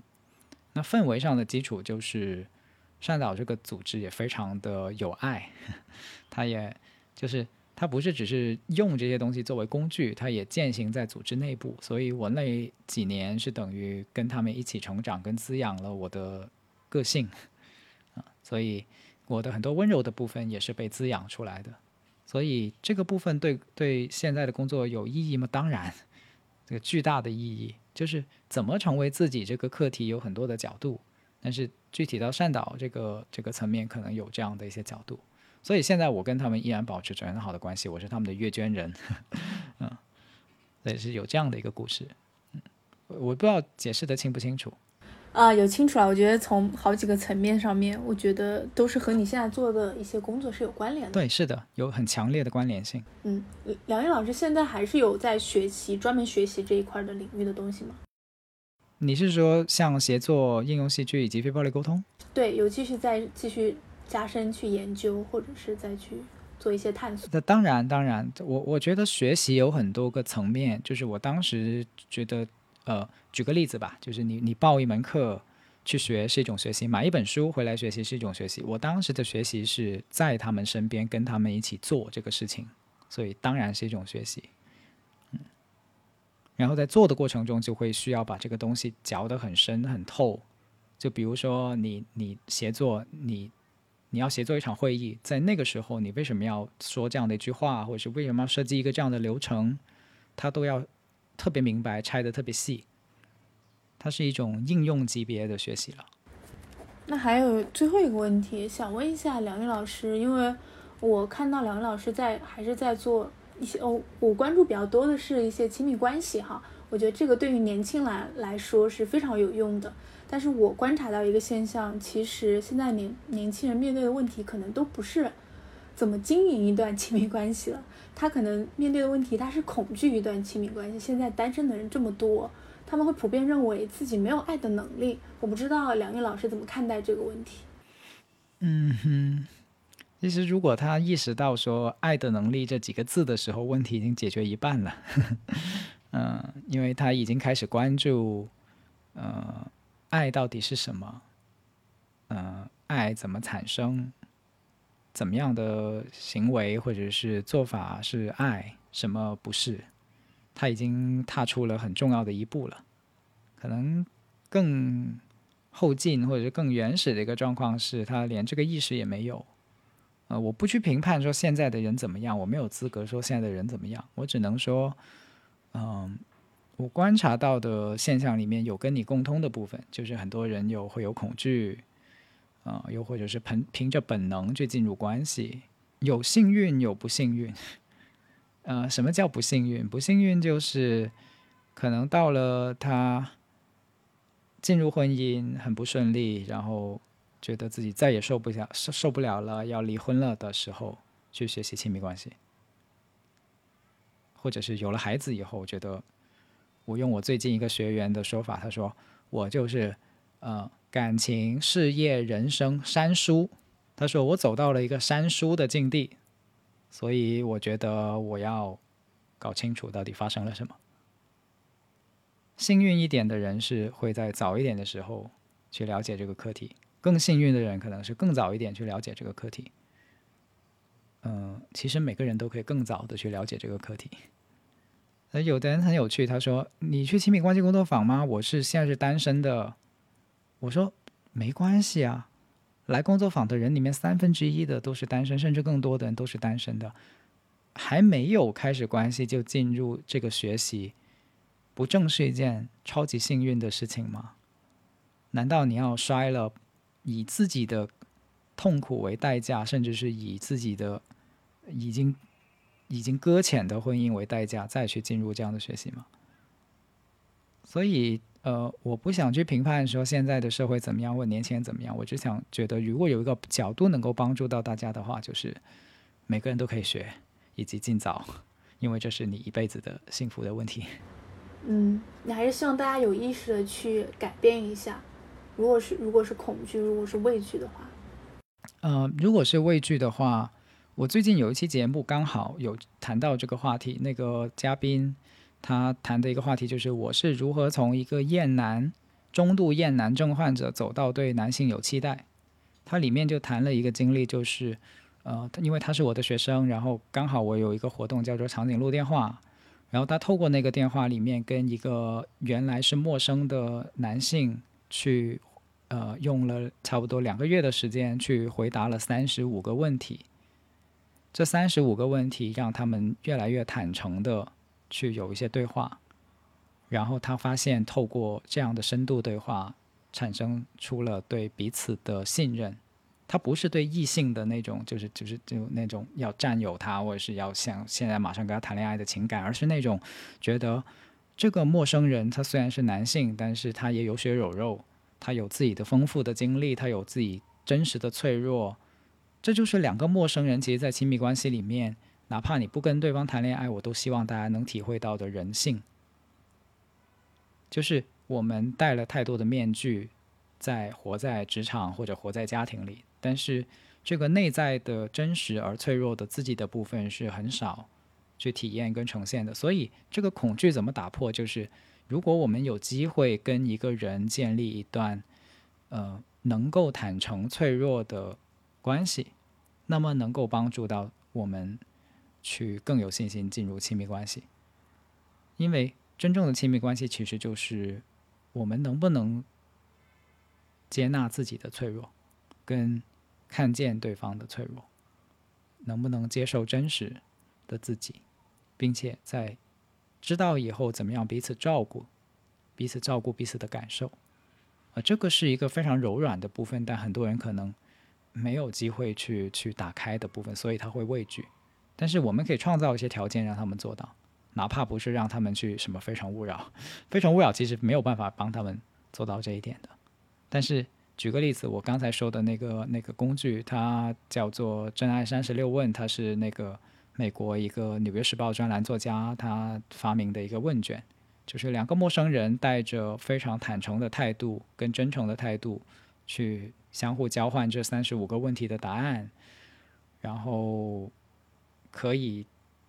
那氛围上的基础就是善导这个组织也非常的有爱，他也就是他不是只是用这些东西作为工具，他也践行在组织内部。所以我那几年是等于跟他们一起成长，跟滋养了我的个性啊，所以我的很多温柔的部分也是被滋养出来的。所以这个部分对对现在的工作有意义吗？当然，这个巨大的意义就是怎么成为自己这个课题有很多的角度，但是具体到善导这个这个层面，可能有这样的一些角度。所以现在我跟他们依然保持着很好的关系，我是他们的阅捐人，嗯，所以是有这样的一个故事，嗯，我不知道解释的清不清楚。啊，有清楚了。我觉得从好几个层面上面，我觉得都是和你现在做的一些工作是有关联的。对，是的，有很强烈的关联性。嗯，梁毅老师现在还是有在学习专门学习这一块的领域的东西吗？你是说像协作、应用戏剧以及非暴力沟通？对，有继续在继续加深去研究，或者是再去做一些探索。那当然，当然，我我觉得学习有很多个层面，就是我当时觉得。呃，举个例子吧，就是你你报一门课去学是一种学习，买一本书回来学习是一种学习。我当时的学习是在他们身边跟他们一起做这个事情，所以当然是一种学习。嗯，然后在做的过程中就会需要把这个东西嚼得很深很透。就比如说你你协作，你你要协作一场会议，在那个时候你为什么要说这样的一句话，或者是为什么要设计一个这样的流程，他都要。特别明白，拆的特别细，它是一种应用级别的学习了。那还有最后一个问题，想问一下梁玉老师，因为我看到梁玉老师在还是在做一些哦，我关注比较多的是一些亲密关系哈，我觉得这个对于年轻人来说是非常有用的。但是我观察到一个现象，其实现在年年轻人面对的问题可能都不是怎么经营一段亲密关系了。他可能面对的问题，他是恐惧一段亲密关系。现在单身的人这么多，他们会普遍认为自己没有爱的能力。我不知道梁毅老师怎么看待这个问题。嗯哼，其实如果他意识到说“爱的能力”这几个字的时候，问题已经解决一半了。嗯，因为他已经开始关注，呃，爱到底是什么？嗯，爱怎么产生？怎么样的行为或者是做法是爱，什么不是？他已经踏出了很重要的一步了。可能更后进或者是更原始的一个状况是他连这个意识也没有。呃，我不去评判说现在的人怎么样，我没有资格说现在的人怎么样。我只能说，嗯，我观察到的现象里面有跟你共通的部分，就是很多人有会有恐惧。啊，又或者是凭凭着本能去进入关系，有幸运有不幸运。呃，什么叫不幸运？不幸运就是可能到了他进入婚姻很不顺利，然后觉得自己再也受不了受受不了了，要离婚了的时候，去学习亲密关系，或者是有了孩子以后，觉得我用我最近一个学员的说法，他说我就是呃感情、事业、人生三输。他说我走到了一个三输的境地。所以我觉得我要搞清楚到底发生了什么。幸运一点的人是会在早一点的时候去了解这个课题，更幸运的人可能是更早一点去了解这个课题。嗯，其实每个人都可以更早的去了解这个课题。呃，有的人很有趣，他说：“你去亲密关系工作坊吗？”我是现在是单身的。我说：“没关系啊。”来工作坊的人里面，三分之一的都是单身，甚至更多的人都是单身的，还没有开始关系就进入这个学习，不正是一件超级幸运的事情吗？难道你要摔了，以自己的痛苦为代价，甚至是以自己的已经已经搁浅的婚姻为代价，再去进入这样的学习吗？所以。呃，我不想去评判说现在的社会怎么样，或年轻人怎么样。我只想觉得，如果有一个角度能够帮助到大家的话，就是每个人都可以学，以及尽早，因为这是你一辈子的幸福的问题。嗯，你还是希望大家有意识的去改变一下。如果是如果是恐惧，如果是畏惧的话，呃，如果是畏惧的话，我最近有一期节目刚好有谈到这个话题，那个嘉宾。他谈的一个话题就是，我是如何从一个厌男、中度厌男症患者走到对男性有期待。他里面就谈了一个经历，就是，呃，因为他是我的学生，然后刚好我有一个活动叫做长颈鹿电话，然后他透过那个电话里面跟一个原来是陌生的男性去，呃，用了差不多两个月的时间去回答了三十五个问题。这三十五个问题让他们越来越坦诚的。去有一些对话，然后他发现透过这样的深度对话，产生出了对彼此的信任。他不是对异性的那种，就是就是就那种要占有他，或者是要想现在马上跟他谈恋爱的情感，而是那种觉得这个陌生人他虽然是男性，但是他也有血有肉，他有自己的丰富的经历，他有自己真实的脆弱。这就是两个陌生人，其实，在亲密关系里面。哪怕你不跟对方谈恋爱，我都希望大家能体会到的人性，就是我们戴了太多的面具，在活在职场或者活在家庭里，但是这个内在的真实而脆弱的自己的部分是很少去体验跟呈现的。所以，这个恐惧怎么打破？就是如果我们有机会跟一个人建立一段呃能够坦诚脆弱的关系，那么能够帮助到我们。去更有信心进入亲密关系，因为真正的亲密关系其实就是我们能不能接纳自己的脆弱，跟看见对方的脆弱，能不能接受真实的自己，并且在知道以后怎么样彼此照顾，彼此照顾彼此的感受，啊，这个是一个非常柔软的部分，但很多人可能没有机会去去打开的部分，所以他会畏惧。但是我们可以创造一些条件让他们做到，哪怕不是让他们去什么非诚勿扰，非诚勿扰其实没有办法帮他们做到这一点的。但是举个例子，我刚才说的那个那个工具，它叫做“真爱三十六问”，它是那个美国一个《纽约时报》专栏作家他发明的一个问卷，就是两个陌生人带着非常坦诚的态度跟真诚的态度去相互交换这三十五个问题的答案，然后。可以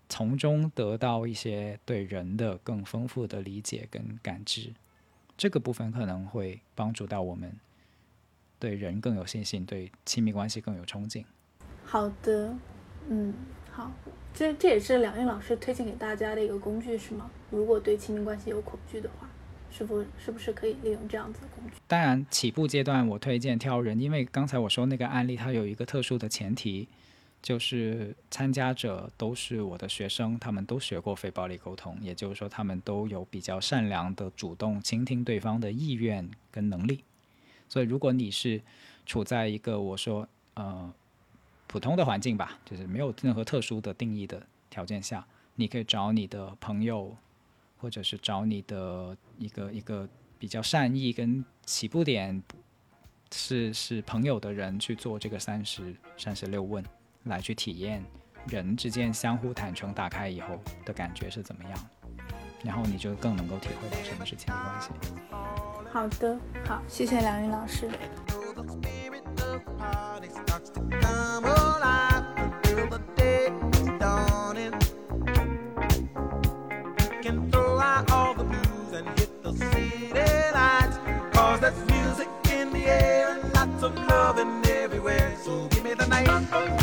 从中得到一些对人的更丰富的理解跟感知，这个部分可能会帮助到我们对人更有信心，对亲密关系更有憧憬。好的，嗯，好，这这也是梁毅老师推荐给大家的一个工具，是吗？如果对亲密关系有恐惧的话，是否是不是可以利用这样子的工具？当然，起步阶段我推荐挑人，因为刚才我说那个案例，它有一个特殊的前提。就是参加者都是我的学生，他们都学过非暴力沟通，也就是说，他们都有比较善良的主动倾听对方的意愿跟能力。所以，如果你是处在一个我说呃普通的环境吧，就是没有任何特殊的定义的条件下，你可以找你的朋友，或者是找你的一个一个比较善意跟起步点是是朋友的人去做这个三十三十六问，来去体验人之间相互坦诚打开以后的感觉是怎么样，然后你就更能够体会到什么是亲密关系。好的，好，谢谢梁云老师。Loving everywhere. So give me the night.